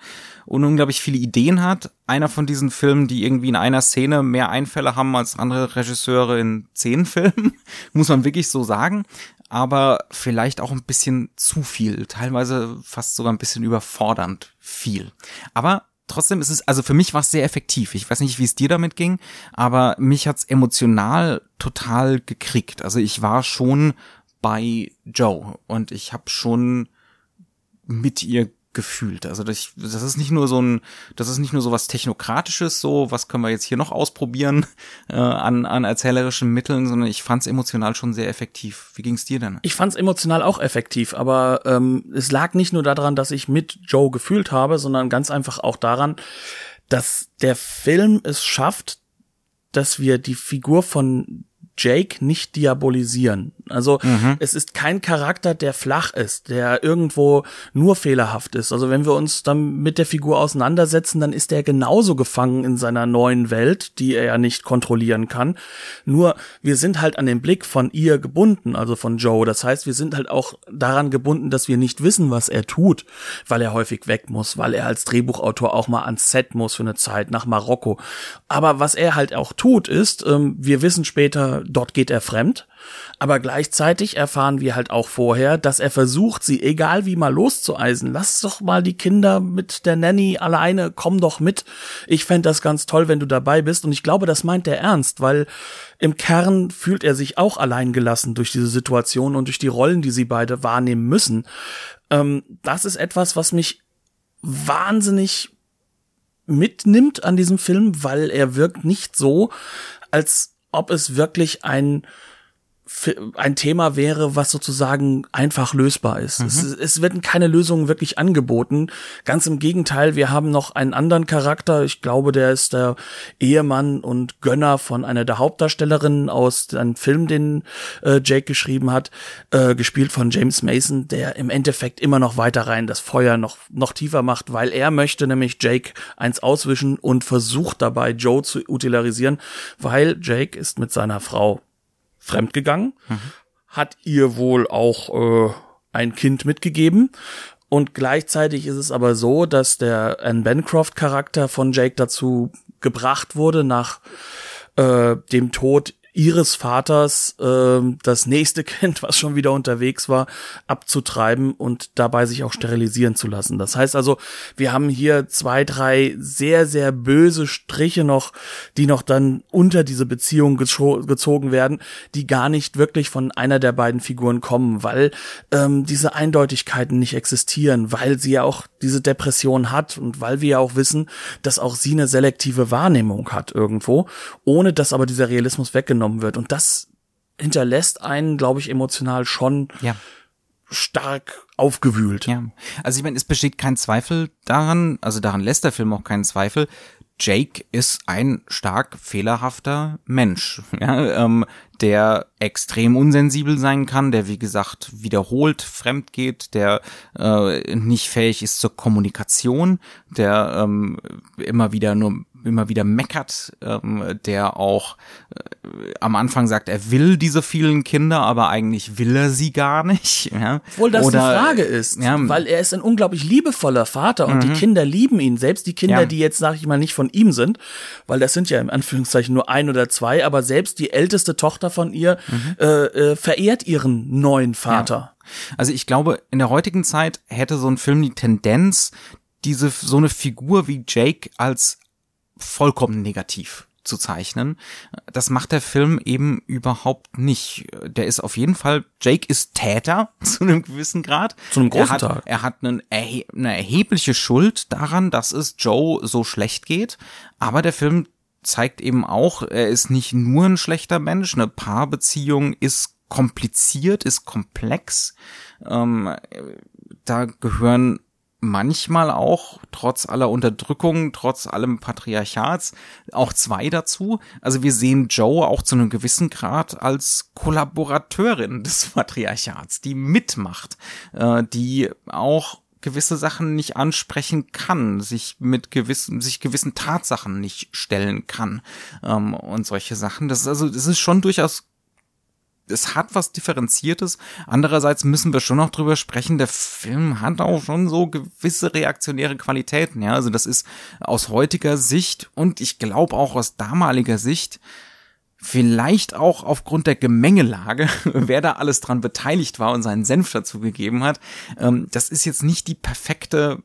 und unglaublich viele Ideen hat. Einer von diesen Filmen, die irgendwie in einer Szene mehr Einfälle haben als andere Regisseure in zehn Filmen, muss man wirklich so sagen. Aber vielleicht auch ein bisschen zu viel, teilweise fast sogar ein bisschen überfordernd viel. Aber trotzdem ist es, also für mich war es sehr effektiv. Ich weiß nicht, wie es dir damit ging, aber mich hat's emotional total gekriegt. Also ich war schon bei Joe und ich habe schon mit ihr gefühlt. Also das, das ist nicht nur so ein, das ist nicht nur so was Technokratisches, so was können wir jetzt hier noch ausprobieren äh, an, an erzählerischen Mitteln, sondern ich fand es emotional schon sehr effektiv. Wie ging es dir denn? Ich fand es emotional auch effektiv, aber ähm, es lag nicht nur daran, dass ich mit Joe gefühlt habe, sondern ganz einfach auch daran, dass der Film es schafft, dass wir die Figur von Jake nicht diabolisieren. Also mhm. es ist kein Charakter, der flach ist, der irgendwo nur fehlerhaft ist. Also wenn wir uns dann mit der Figur auseinandersetzen, dann ist er genauso gefangen in seiner neuen Welt, die er ja nicht kontrollieren kann. Nur wir sind halt an den Blick von ihr gebunden, also von Joe. Das heißt, wir sind halt auch daran gebunden, dass wir nicht wissen, was er tut, weil er häufig weg muss, weil er als Drehbuchautor auch mal ans Set muss für eine Zeit nach Marokko. Aber was er halt auch tut, ist, ähm, wir wissen später, dort geht er fremd. Aber gleichzeitig erfahren wir halt auch vorher, dass er versucht, sie egal wie mal loszueisen. Lass doch mal die Kinder mit der Nanny alleine, komm doch mit. Ich fände das ganz toll, wenn du dabei bist. Und ich glaube, das meint er ernst, weil im Kern fühlt er sich auch alleingelassen durch diese Situation und durch die Rollen, die sie beide wahrnehmen müssen. Ähm, das ist etwas, was mich wahnsinnig mitnimmt an diesem Film, weil er wirkt nicht so, als ob es wirklich ein ein Thema wäre, was sozusagen einfach lösbar ist. Mhm. Es, es, werden keine Lösungen wirklich angeboten. Ganz im Gegenteil, wir haben noch einen anderen Charakter. Ich glaube, der ist der Ehemann und Gönner von einer der Hauptdarstellerinnen aus einem Film, den äh, Jake geschrieben hat, äh, gespielt von James Mason, der im Endeffekt immer noch weiter rein das Feuer noch, noch tiefer macht, weil er möchte nämlich Jake eins auswischen und versucht dabei Joe zu utilisieren, weil Jake ist mit seiner Frau fremdgegangen, mhm. hat ihr wohl auch äh, ein Kind mitgegeben. Und gleichzeitig ist es aber so, dass der Anne Bancroft Charakter von Jake dazu gebracht wurde, nach äh, dem Tod ihres Vaters äh, das nächste Kind, was schon wieder unterwegs war, abzutreiben und dabei sich auch sterilisieren zu lassen. Das heißt also, wir haben hier zwei, drei sehr, sehr böse Striche noch, die noch dann unter diese Beziehung gezogen werden, die gar nicht wirklich von einer der beiden Figuren kommen, weil ähm, diese Eindeutigkeiten nicht existieren, weil sie ja auch diese Depression hat und weil wir ja auch wissen, dass auch sie eine selektive Wahrnehmung hat irgendwo, ohne dass aber dieser Realismus weggenommen genommen wird. Und das hinterlässt einen, glaube ich, emotional schon ja. stark aufgewühlt. Ja, also ich meine, es besteht kein Zweifel daran, also daran lässt der Film auch keinen Zweifel. Jake ist ein stark fehlerhafter Mensch, ja, ähm, der extrem unsensibel sein kann, der wie gesagt wiederholt fremd geht, der äh, nicht fähig ist zur Kommunikation, der ähm, immer wieder nur immer wieder meckert, ähm, der auch äh, am Anfang sagt, er will diese vielen Kinder, aber eigentlich will er sie gar nicht. Ja? Obwohl das Oder, die Frage ist, ja, weil er ist ein unglaublich liebevoller Vater und mhm. die Kinder lieben ihn, selbst die Kinder, ja. die jetzt, sag ich mal, nicht von ihm sind, weil das sind ja im Anführungszeichen nur ein oder zwei, aber selbst die älteste Tochter von ihr mhm. äh, äh, verehrt ihren neuen Vater. Also ich glaube, in der heutigen Zeit hätte so ein Film die Tendenz, diese so eine Figur wie Jake als vollkommen negativ zu zeichnen. Das macht der Film eben überhaupt nicht. Der ist auf jeden Fall, Jake ist Täter zu einem gewissen Grad. Zu einem großen er hat, Tag. Er hat einen eine erhebliche Schuld daran, dass es Joe so schlecht geht. Aber der Film zeigt eben auch, er ist nicht nur ein schlechter Mensch. Eine Paarbeziehung ist kompliziert, ist komplex. Ähm, da gehören manchmal auch, trotz aller Unterdrückung, trotz allem Patriarchats, auch zwei dazu. Also wir sehen Joe auch zu einem gewissen Grad als Kollaborateurin des Patriarchats, die mitmacht, äh, die auch gewisse Sachen nicht ansprechen kann, sich mit gewissen, sich gewissen Tatsachen nicht stellen kann ähm, und solche Sachen. Das ist also, das ist schon durchaus es hat was Differenziertes. Andererseits müssen wir schon noch drüber sprechen, der Film hat auch schon so gewisse reaktionäre Qualitäten, ja. Also das ist aus heutiger Sicht und ich glaube auch aus damaliger Sicht vielleicht auch aufgrund der Gemengelage, wer da alles dran beteiligt war und seinen Senf dazu gegeben hat. Ähm, das ist jetzt nicht die perfekte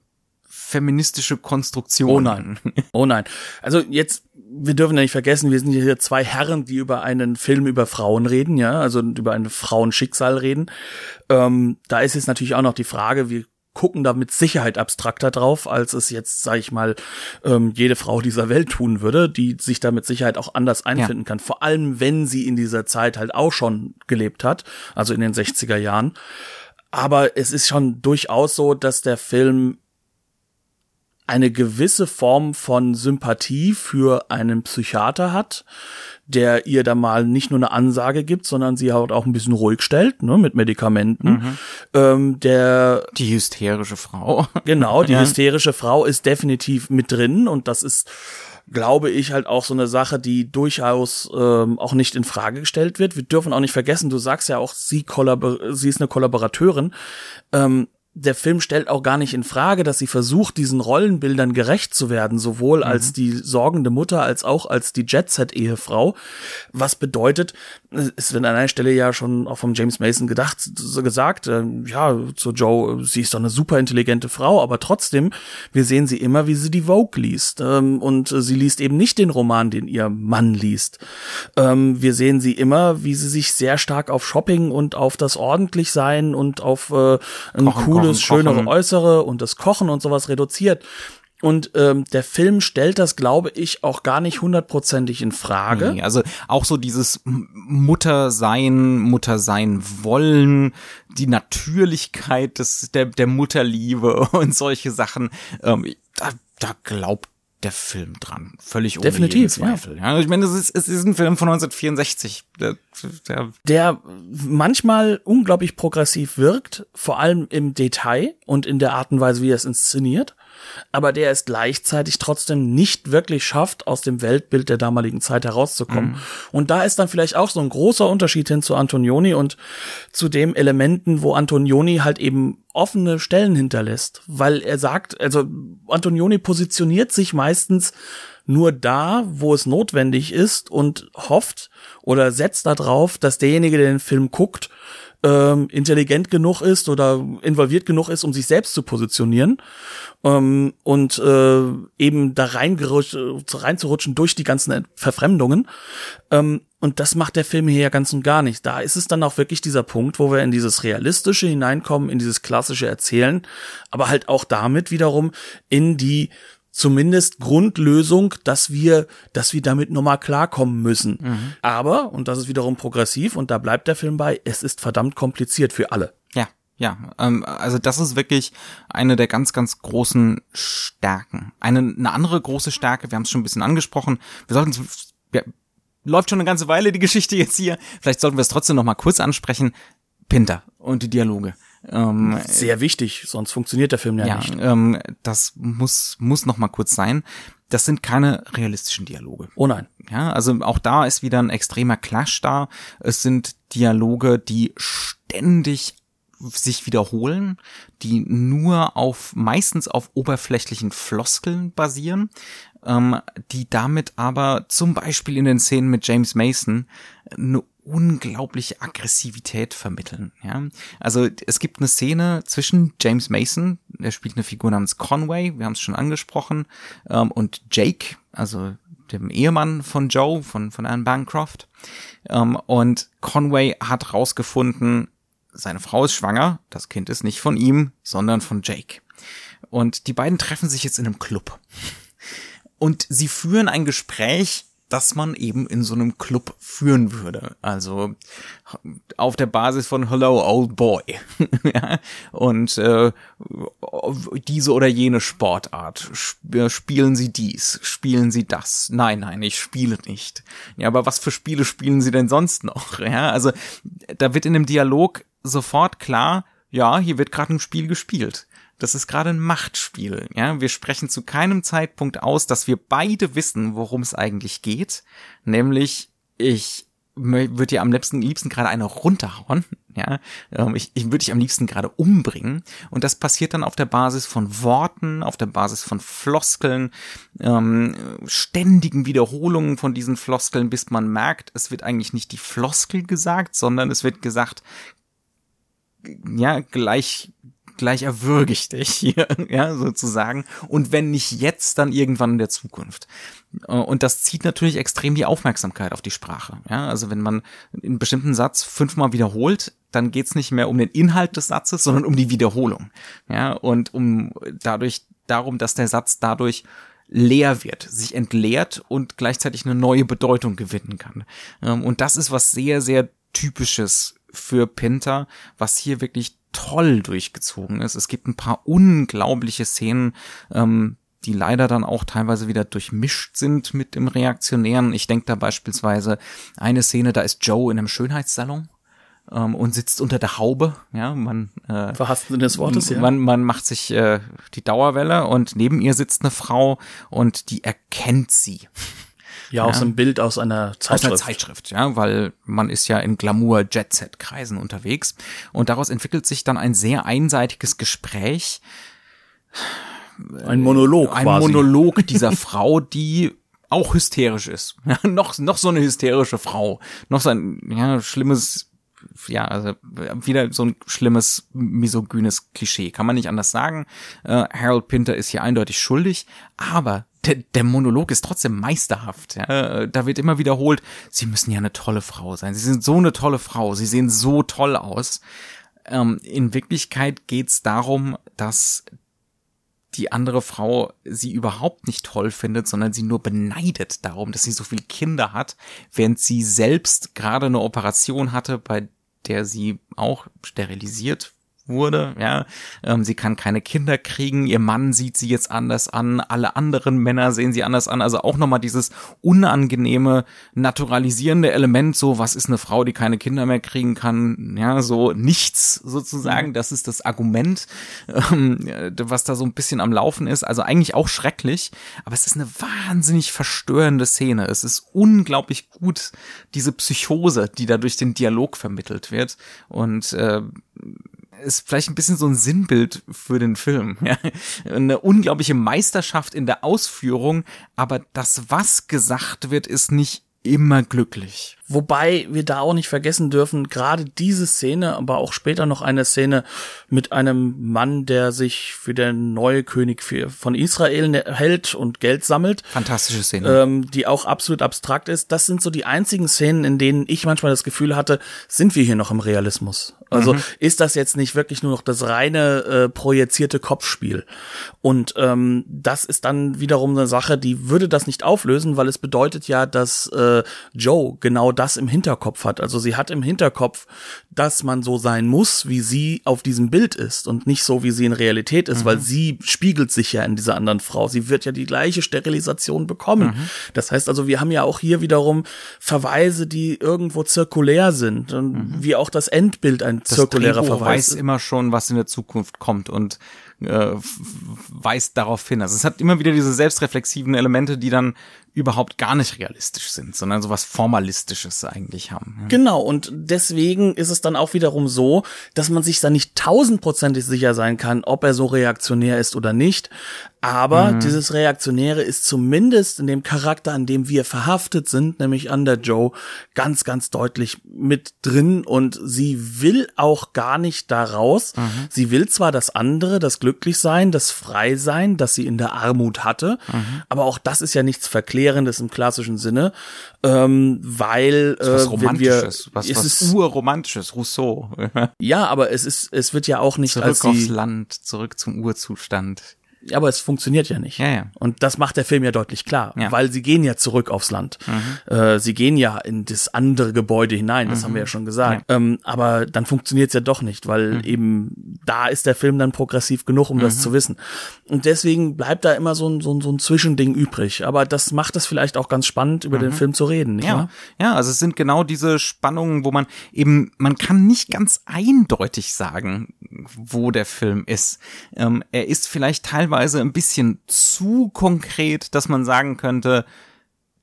feministische Konstruktion. Oh nein. Oh nein. Also jetzt wir dürfen ja nicht vergessen, wir sind hier zwei Herren, die über einen Film über Frauen reden, ja, also über ein Frauenschicksal reden. Ähm, da ist jetzt natürlich auch noch die Frage, wir gucken da mit Sicherheit abstrakter drauf, als es jetzt, sag ich mal, ähm, jede Frau dieser Welt tun würde, die sich da mit Sicherheit auch anders einfinden ja. kann. Vor allem, wenn sie in dieser Zeit halt auch schon gelebt hat, also in den 60er Jahren. Aber es ist schon durchaus so, dass der Film eine gewisse Form von Sympathie für einen Psychiater hat, der ihr da mal nicht nur eine Ansage gibt, sondern sie halt auch ein bisschen ruhig stellt, ne, mit Medikamenten. Mhm. Ähm, der die hysterische Frau. Genau, die ja. hysterische Frau ist definitiv mit drin und das ist glaube ich, halt auch so eine Sache, die durchaus ähm, auch nicht in Frage gestellt wird. Wir dürfen auch nicht vergessen, du sagst ja auch, sie, kollabor sie ist eine Kollaborateurin. Ähm, der Film stellt auch gar nicht in Frage, dass sie versucht, diesen Rollenbildern gerecht zu werden, sowohl mhm. als die sorgende Mutter als auch als die Jet-Set-Ehefrau. Was bedeutet, es wird an einer Stelle ja schon auch vom James Mason gedacht, so gesagt, äh, ja, zu Joe, sie ist doch eine super intelligente Frau, aber trotzdem, wir sehen sie immer, wie sie die Vogue liest. Ähm, und sie liest eben nicht den Roman, den ihr Mann liest. Ähm, wir sehen sie immer, wie sie sich sehr stark auf Shopping und auf das Ordentlichsein und auf äh, ein Kochen, cooles cooles, schönere Kochen. Äußere und das Kochen und sowas reduziert. Und ähm, der Film stellt das, glaube ich, auch gar nicht hundertprozentig in Frage. Nee, also auch so dieses Muttersein, Muttersein wollen, die Natürlichkeit des, der, der Mutterliebe und solche Sachen. Ähm, da, da glaubt der Film dran. Völlig ohne Definitiv, Zweifel. Ja. ja. Ich meine, es ist, es ist ein Film von 1964. Der, der, der manchmal unglaublich progressiv wirkt, vor allem im Detail und in der Art und Weise, wie er es inszeniert aber der es gleichzeitig trotzdem nicht wirklich schafft, aus dem Weltbild der damaligen Zeit herauszukommen. Mhm. Und da ist dann vielleicht auch so ein großer Unterschied hin zu Antonioni und zu dem Elementen, wo Antonioni halt eben offene Stellen hinterlässt, weil er sagt, also Antonioni positioniert sich meistens nur da, wo es notwendig ist und hofft oder setzt darauf, dass derjenige, der den Film guckt, ähm, intelligent genug ist oder involviert genug ist, um sich selbst zu positionieren ähm, und äh, eben da reinzurutschen durch die ganzen Verfremdungen. Ähm, und das macht der Film hier ja ganz und gar nicht. Da ist es dann auch wirklich dieser Punkt, wo wir in dieses Realistische hineinkommen, in dieses klassische Erzählen, aber halt auch damit wiederum in die zumindest Grundlösung, dass wir, dass wir damit nochmal klarkommen müssen. Mhm. Aber, und das ist wiederum progressiv, und da bleibt der Film bei, es ist verdammt kompliziert für alle. Ja, ja, ähm, also das ist wirklich eine der ganz, ganz großen Stärken. Eine, eine andere große Stärke, wir haben es schon ein bisschen angesprochen, wir sollten ja, läuft schon eine ganze Weile die Geschichte jetzt hier, vielleicht sollten wir es trotzdem noch mal kurz ansprechen, Pinter und die Dialoge. Ähm, Sehr wichtig, sonst funktioniert der Film ja, ja nicht. Ähm, das muss muss noch mal kurz sein. das sind keine realistischen Dialoge. Oh nein. Ja, also auch da ist wieder ein extremer Clash da. Es sind Dialoge, die ständig sich wiederholen, die nur auf meistens auf oberflächlichen Floskeln basieren, ähm, die damit aber zum Beispiel in den Szenen mit James Mason eine unglaubliche Aggressivität vermitteln. Ja? Also es gibt eine Szene zwischen James Mason, der spielt eine Figur namens Conway, wir haben es schon angesprochen, ähm, und Jake, also dem Ehemann von Joe, von, von Anne Bancroft. Ähm, und Conway hat rausgefunden, seine Frau ist schwanger, das Kind ist nicht von ihm, sondern von Jake. Und die beiden treffen sich jetzt in einem Club. Und sie führen ein Gespräch das man eben in so einem Club führen würde. Also auf der Basis von Hello Old Boy. ja? Und äh, diese oder jene Sportart. Spielen Sie dies? Spielen Sie das? Nein, nein, ich spiele nicht. Ja, aber was für Spiele spielen Sie denn sonst noch? Ja, also da wird in dem Dialog sofort klar, ja, hier wird gerade ein Spiel gespielt. Das ist gerade ein Machtspiel. Ja, wir sprechen zu keinem Zeitpunkt aus, dass wir beide wissen, worum es eigentlich geht. Nämlich, ich würde dir am liebsten, liebsten gerade eine runterhauen. Ja, ähm, ich, ich würde dich am liebsten gerade umbringen. Und das passiert dann auf der Basis von Worten, auf der Basis von Floskeln, ähm, ständigen Wiederholungen von diesen Floskeln, bis man merkt, es wird eigentlich nicht die Floskel gesagt, sondern es wird gesagt, ja, gleich gleich erwürge ich dich hier, ja, sozusagen. Und wenn nicht jetzt, dann irgendwann in der Zukunft. Äh, und das zieht natürlich extrem die Aufmerksamkeit auf die Sprache. Ja, also wenn man einen bestimmten Satz fünfmal wiederholt, dann geht's nicht mehr um den Inhalt des Satzes, sondern um die Wiederholung. Ja, und um dadurch darum, dass der Satz dadurch leer wird, sich entleert und gleichzeitig eine neue Bedeutung gewinnen kann. Ähm, und das ist was sehr, sehr typisches für Pinter, was hier wirklich toll durchgezogen ist. Es gibt ein paar unglaubliche Szenen, ähm, die leider dann auch teilweise wieder durchmischt sind mit dem Reaktionären. Ich denke da beispielsweise eine Szene, da ist Joe in einem Schönheitssalon ähm, und sitzt unter der Haube. Ja, man äh, Verhassten des Wortes, ja. Man, man macht sich äh, die Dauerwelle und neben ihr sitzt eine Frau und die erkennt sie. Ja, aus einem Bild aus einer Zeitschrift. Aus einer Zeitschrift, ja, weil man ist ja in Glamour-Jet-Set-Kreisen unterwegs. Und daraus entwickelt sich dann ein sehr einseitiges Gespräch. Ein Monolog Ein quasi. Monolog dieser Frau, die auch hysterisch ist. Ja, noch, noch so eine hysterische Frau. Noch so ein ja, schlimmes ja, also wieder so ein schlimmes misogynes Klischee, kann man nicht anders sagen. Äh, Harold Pinter ist hier eindeutig schuldig, aber der, der Monolog ist trotzdem meisterhaft. Ja? Da wird immer wiederholt, sie müssen ja eine tolle Frau sein. Sie sind so eine tolle Frau. Sie sehen so toll aus. Ähm, in Wirklichkeit geht's darum, dass die andere Frau sie überhaupt nicht toll findet, sondern sie nur beneidet darum, dass sie so viele Kinder hat, während sie selbst gerade eine Operation hatte, bei der sie auch sterilisiert wurde, ja. Ähm, sie kann keine Kinder kriegen, ihr Mann sieht sie jetzt anders an, alle anderen Männer sehen sie anders an. Also auch nochmal dieses unangenehme, naturalisierende Element, so, was ist eine Frau, die keine Kinder mehr kriegen kann, ja, so nichts sozusagen. Das ist das Argument, ähm, was da so ein bisschen am Laufen ist. Also eigentlich auch schrecklich, aber es ist eine wahnsinnig verstörende Szene. Es ist unglaublich gut, diese Psychose, die da durch den Dialog vermittelt wird. Und äh, ist vielleicht ein bisschen so ein Sinnbild für den Film. Ja? Eine unglaubliche Meisterschaft in der Ausführung, aber das, was gesagt wird, ist nicht immer glücklich. Wobei wir da auch nicht vergessen dürfen, gerade diese Szene, aber auch später noch eine Szene mit einem Mann, der sich für den neue König von Israel ne, hält und Geld sammelt. Fantastische Szene. Ähm, die auch absolut abstrakt ist. Das sind so die einzigen Szenen, in denen ich manchmal das Gefühl hatte, sind wir hier noch im Realismus? Also mhm. ist das jetzt nicht wirklich nur noch das reine äh, projizierte Kopfspiel? Und ähm, das ist dann wiederum eine Sache, die würde das nicht auflösen, weil es bedeutet ja, dass äh, Joe genau das im Hinterkopf hat. Also sie hat im Hinterkopf, dass man so sein muss, wie sie auf diesem Bild ist und nicht so, wie sie in Realität ist, mhm. weil sie spiegelt sich ja in dieser anderen Frau. Sie wird ja die gleiche Sterilisation bekommen. Mhm. Das heißt also, wir haben ja auch hier wiederum Verweise, die irgendwo zirkulär sind und mhm. wie auch das Endbild ein das zirkulärer Drehbuch Verweis. weiß immer schon, was in der Zukunft kommt und äh, weist darauf hin. Also es hat immer wieder diese selbstreflexiven Elemente, die dann überhaupt gar nicht realistisch sind, sondern sowas Formalistisches eigentlich haben. Ja. Genau, und deswegen ist es dann auch wiederum so, dass man sich da nicht tausendprozentig sicher sein kann, ob er so reaktionär ist oder nicht. Aber mhm. dieses Reaktionäre ist zumindest in dem Charakter, an dem wir verhaftet sind, nämlich an der Joe, ganz, ganz deutlich mit drin. Und sie will auch gar nicht da raus. Mhm. Sie will zwar das andere, das Glücklichsein, das Freisein, das sie in der Armut hatte, mhm. aber auch das ist ja nichts Verklärendes im klassischen Sinne, ähm, weil äh, was Romantisches, wir, was, was ist, Urromantisches, Rousseau. ja, aber es ist, es wird ja auch nicht zurück als sie, aufs Land, zurück zum Urzustand aber es funktioniert ja nicht. Ja, ja. Und das macht der Film ja deutlich klar, ja. weil sie gehen ja zurück aufs Land. Mhm. Äh, sie gehen ja in das andere Gebäude hinein, das mhm. haben wir ja schon gesagt. Ja. Ähm, aber dann funktioniert es ja doch nicht, weil mhm. eben da ist der Film dann progressiv genug, um das mhm. zu wissen. Und deswegen bleibt da immer so ein, so ein, so ein Zwischending übrig. Aber das macht es vielleicht auch ganz spannend, über den mhm. Film zu reden, nicht ja. Wahr? Ja, also es sind genau diese Spannungen, wo man eben, man kann nicht ganz eindeutig sagen, wo der Film ist. Ähm, er ist vielleicht teilweise ein bisschen zu konkret, dass man sagen könnte,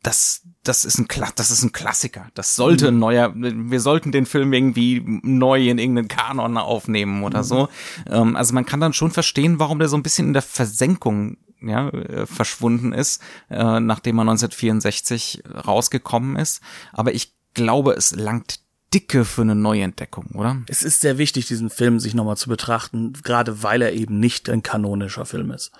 das, das ist ein Kla das ist ein Klassiker. Das sollte ein mhm. neuer, wir sollten den Film irgendwie neu in irgendeinen Kanon aufnehmen oder mhm. so. Ähm, also man kann dann schon verstehen, warum der so ein bisschen in der Versenkung ja, äh, verschwunden ist, äh, nachdem er 1964 rausgekommen ist. Aber ich glaube, es langt dicke für eine Neuentdeckung, oder? Es ist sehr wichtig, diesen Film sich nochmal zu betrachten, gerade weil er eben nicht ein kanonischer Film ist.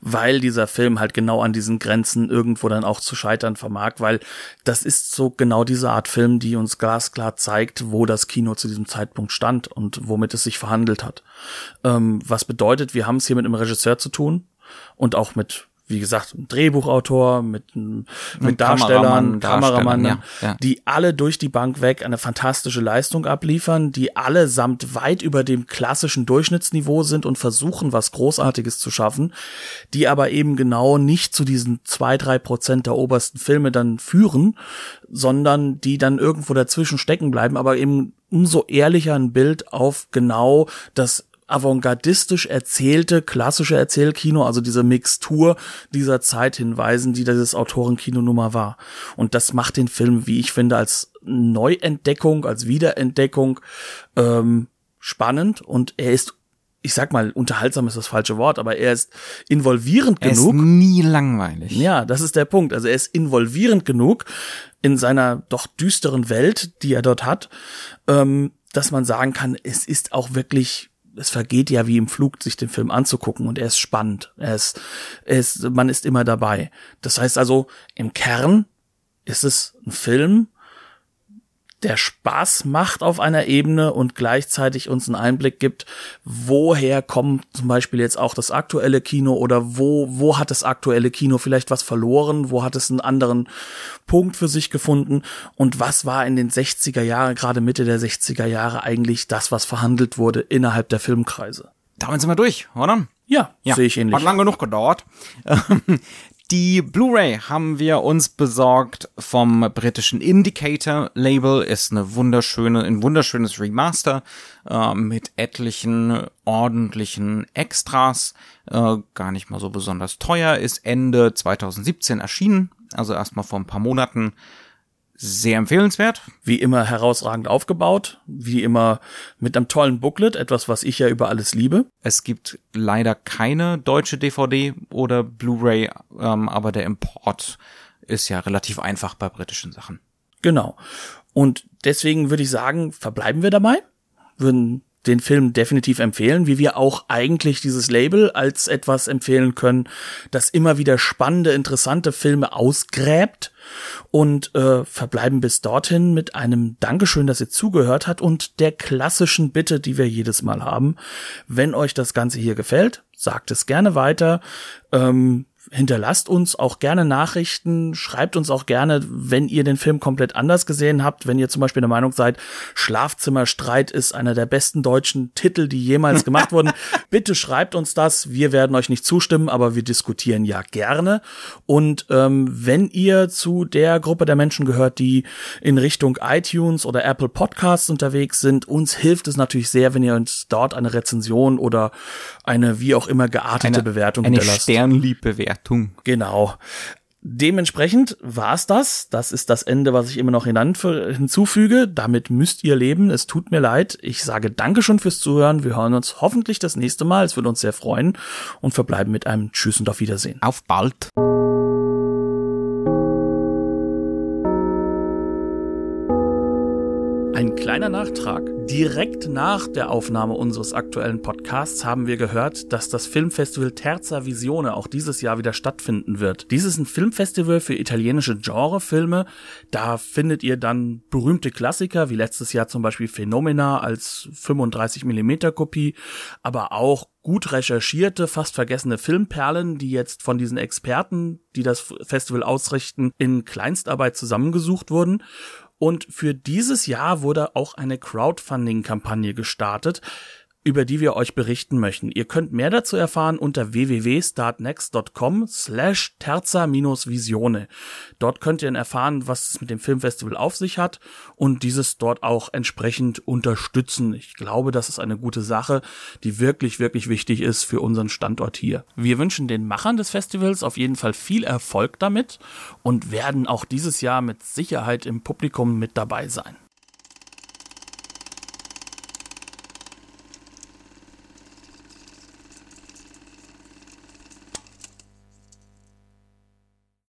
Weil dieser Film halt genau an diesen Grenzen irgendwo dann auch zu scheitern vermag, weil das ist so genau diese Art Film, die uns glasklar zeigt, wo das Kino zu diesem Zeitpunkt stand und womit es sich verhandelt hat. Ähm, was bedeutet, wir haben es hier mit einem Regisseur zu tun und auch mit wie gesagt, ein Drehbuchautor, mit, mit Darstellern, Kameramann, ja, ja. die alle durch die Bank weg eine fantastische Leistung abliefern, die allesamt weit über dem klassischen Durchschnittsniveau sind und versuchen, was Großartiges zu schaffen, die aber eben genau nicht zu diesen zwei, drei Prozent der obersten Filme dann führen, sondern die dann irgendwo dazwischen stecken bleiben, aber eben umso ehrlicher ein Bild auf genau das avantgardistisch erzählte klassische Erzählkino, also diese Mixtur dieser Zeit hinweisen, die dieses Autorenkino Nummer war. Und das macht den Film, wie ich finde, als Neuentdeckung, als Wiederentdeckung ähm, spannend und er ist ich sag mal, unterhaltsam ist das falsche Wort, aber er ist involvierend er genug. Er ist nie langweilig. Ja, das ist der Punkt. Also er ist involvierend genug in seiner doch düsteren Welt, die er dort hat, ähm, dass man sagen kann, es ist auch wirklich es vergeht ja wie im Flug, sich den Film anzugucken und er ist spannend. Er ist, er ist, man ist immer dabei. Das heißt also, im Kern ist es ein Film, der Spaß macht auf einer Ebene und gleichzeitig uns einen Einblick gibt, woher kommt zum Beispiel jetzt auch das aktuelle Kino oder wo, wo hat das aktuelle Kino vielleicht was verloren, wo hat es einen anderen Punkt für sich gefunden und was war in den 60er Jahren, gerade Mitte der 60er Jahre eigentlich das, was verhandelt wurde innerhalb der Filmkreise. Damit sind wir durch, oder? Ja, ja. sehe ich ähnlich. Hat lang genug gedauert. Die Blu-ray haben wir uns besorgt vom britischen Indicator Label. Ist eine wunderschöne, ein wunderschönes Remaster äh, mit etlichen ordentlichen Extras. Äh, gar nicht mal so besonders teuer. Ist Ende 2017 erschienen. Also erstmal vor ein paar Monaten sehr empfehlenswert. Wie immer herausragend aufgebaut, wie immer mit einem tollen Booklet, etwas, was ich ja über alles liebe. Es gibt leider keine deutsche DVD oder Blu-ray, ähm, aber der Import ist ja relativ einfach bei britischen Sachen. Genau. Und deswegen würde ich sagen, verbleiben wir dabei, würden den Film definitiv empfehlen, wie wir auch eigentlich dieses Label als etwas empfehlen können, das immer wieder spannende, interessante Filme ausgräbt und äh, verbleiben bis dorthin mit einem Dankeschön, dass ihr zugehört habt und der klassischen Bitte, die wir jedes Mal haben. Wenn euch das Ganze hier gefällt, sagt es gerne weiter. Ähm, hinterlasst uns auch gerne Nachrichten, schreibt uns auch gerne, wenn ihr den Film komplett anders gesehen habt, wenn ihr zum Beispiel der Meinung seid, Schlafzimmerstreit ist einer der besten deutschen Titel, die jemals gemacht wurden. Bitte schreibt uns das. Wir werden euch nicht zustimmen, aber wir diskutieren ja gerne. Und ähm, wenn ihr zu der Gruppe der Menschen gehört, die in Richtung iTunes oder Apple Podcasts unterwegs sind, uns hilft es natürlich sehr, wenn ihr uns dort eine Rezension oder eine wie auch immer geartete eine, Bewertung eine hinterlasst. Sternliebbewertung. Genau. Dementsprechend war's das. Das ist das Ende, was ich immer noch hinzufüge. Damit müsst ihr leben. Es tut mir leid. Ich sage Dankeschön fürs Zuhören. Wir hören uns hoffentlich das nächste Mal. Es würde uns sehr freuen und verbleiben mit einem Tschüss und auf Wiedersehen. Auf bald. Ein kleiner Nachtrag. Direkt nach der Aufnahme unseres aktuellen Podcasts haben wir gehört, dass das Filmfestival Terza Visione auch dieses Jahr wieder stattfinden wird. Dies ist ein Filmfestival für italienische Genrefilme. Da findet ihr dann berühmte Klassiker, wie letztes Jahr zum Beispiel Phenomena als 35mm Kopie, aber auch gut recherchierte, fast vergessene Filmperlen, die jetzt von diesen Experten, die das Festival ausrichten, in Kleinstarbeit zusammengesucht wurden. Und für dieses Jahr wurde auch eine Crowdfunding-Kampagne gestartet, über die wir euch berichten möchten. Ihr könnt mehr dazu erfahren unter www.startnext.com slash terza-visione. Dort könnt ihr erfahren, was es mit dem Filmfestival auf sich hat und dieses dort auch entsprechend unterstützen. Ich glaube, das ist eine gute Sache, die wirklich, wirklich wichtig ist für unseren Standort hier. Wir wünschen den Machern des Festivals auf jeden Fall viel Erfolg damit und werden auch dieses Jahr mit Sicherheit im Publikum mit dabei sein.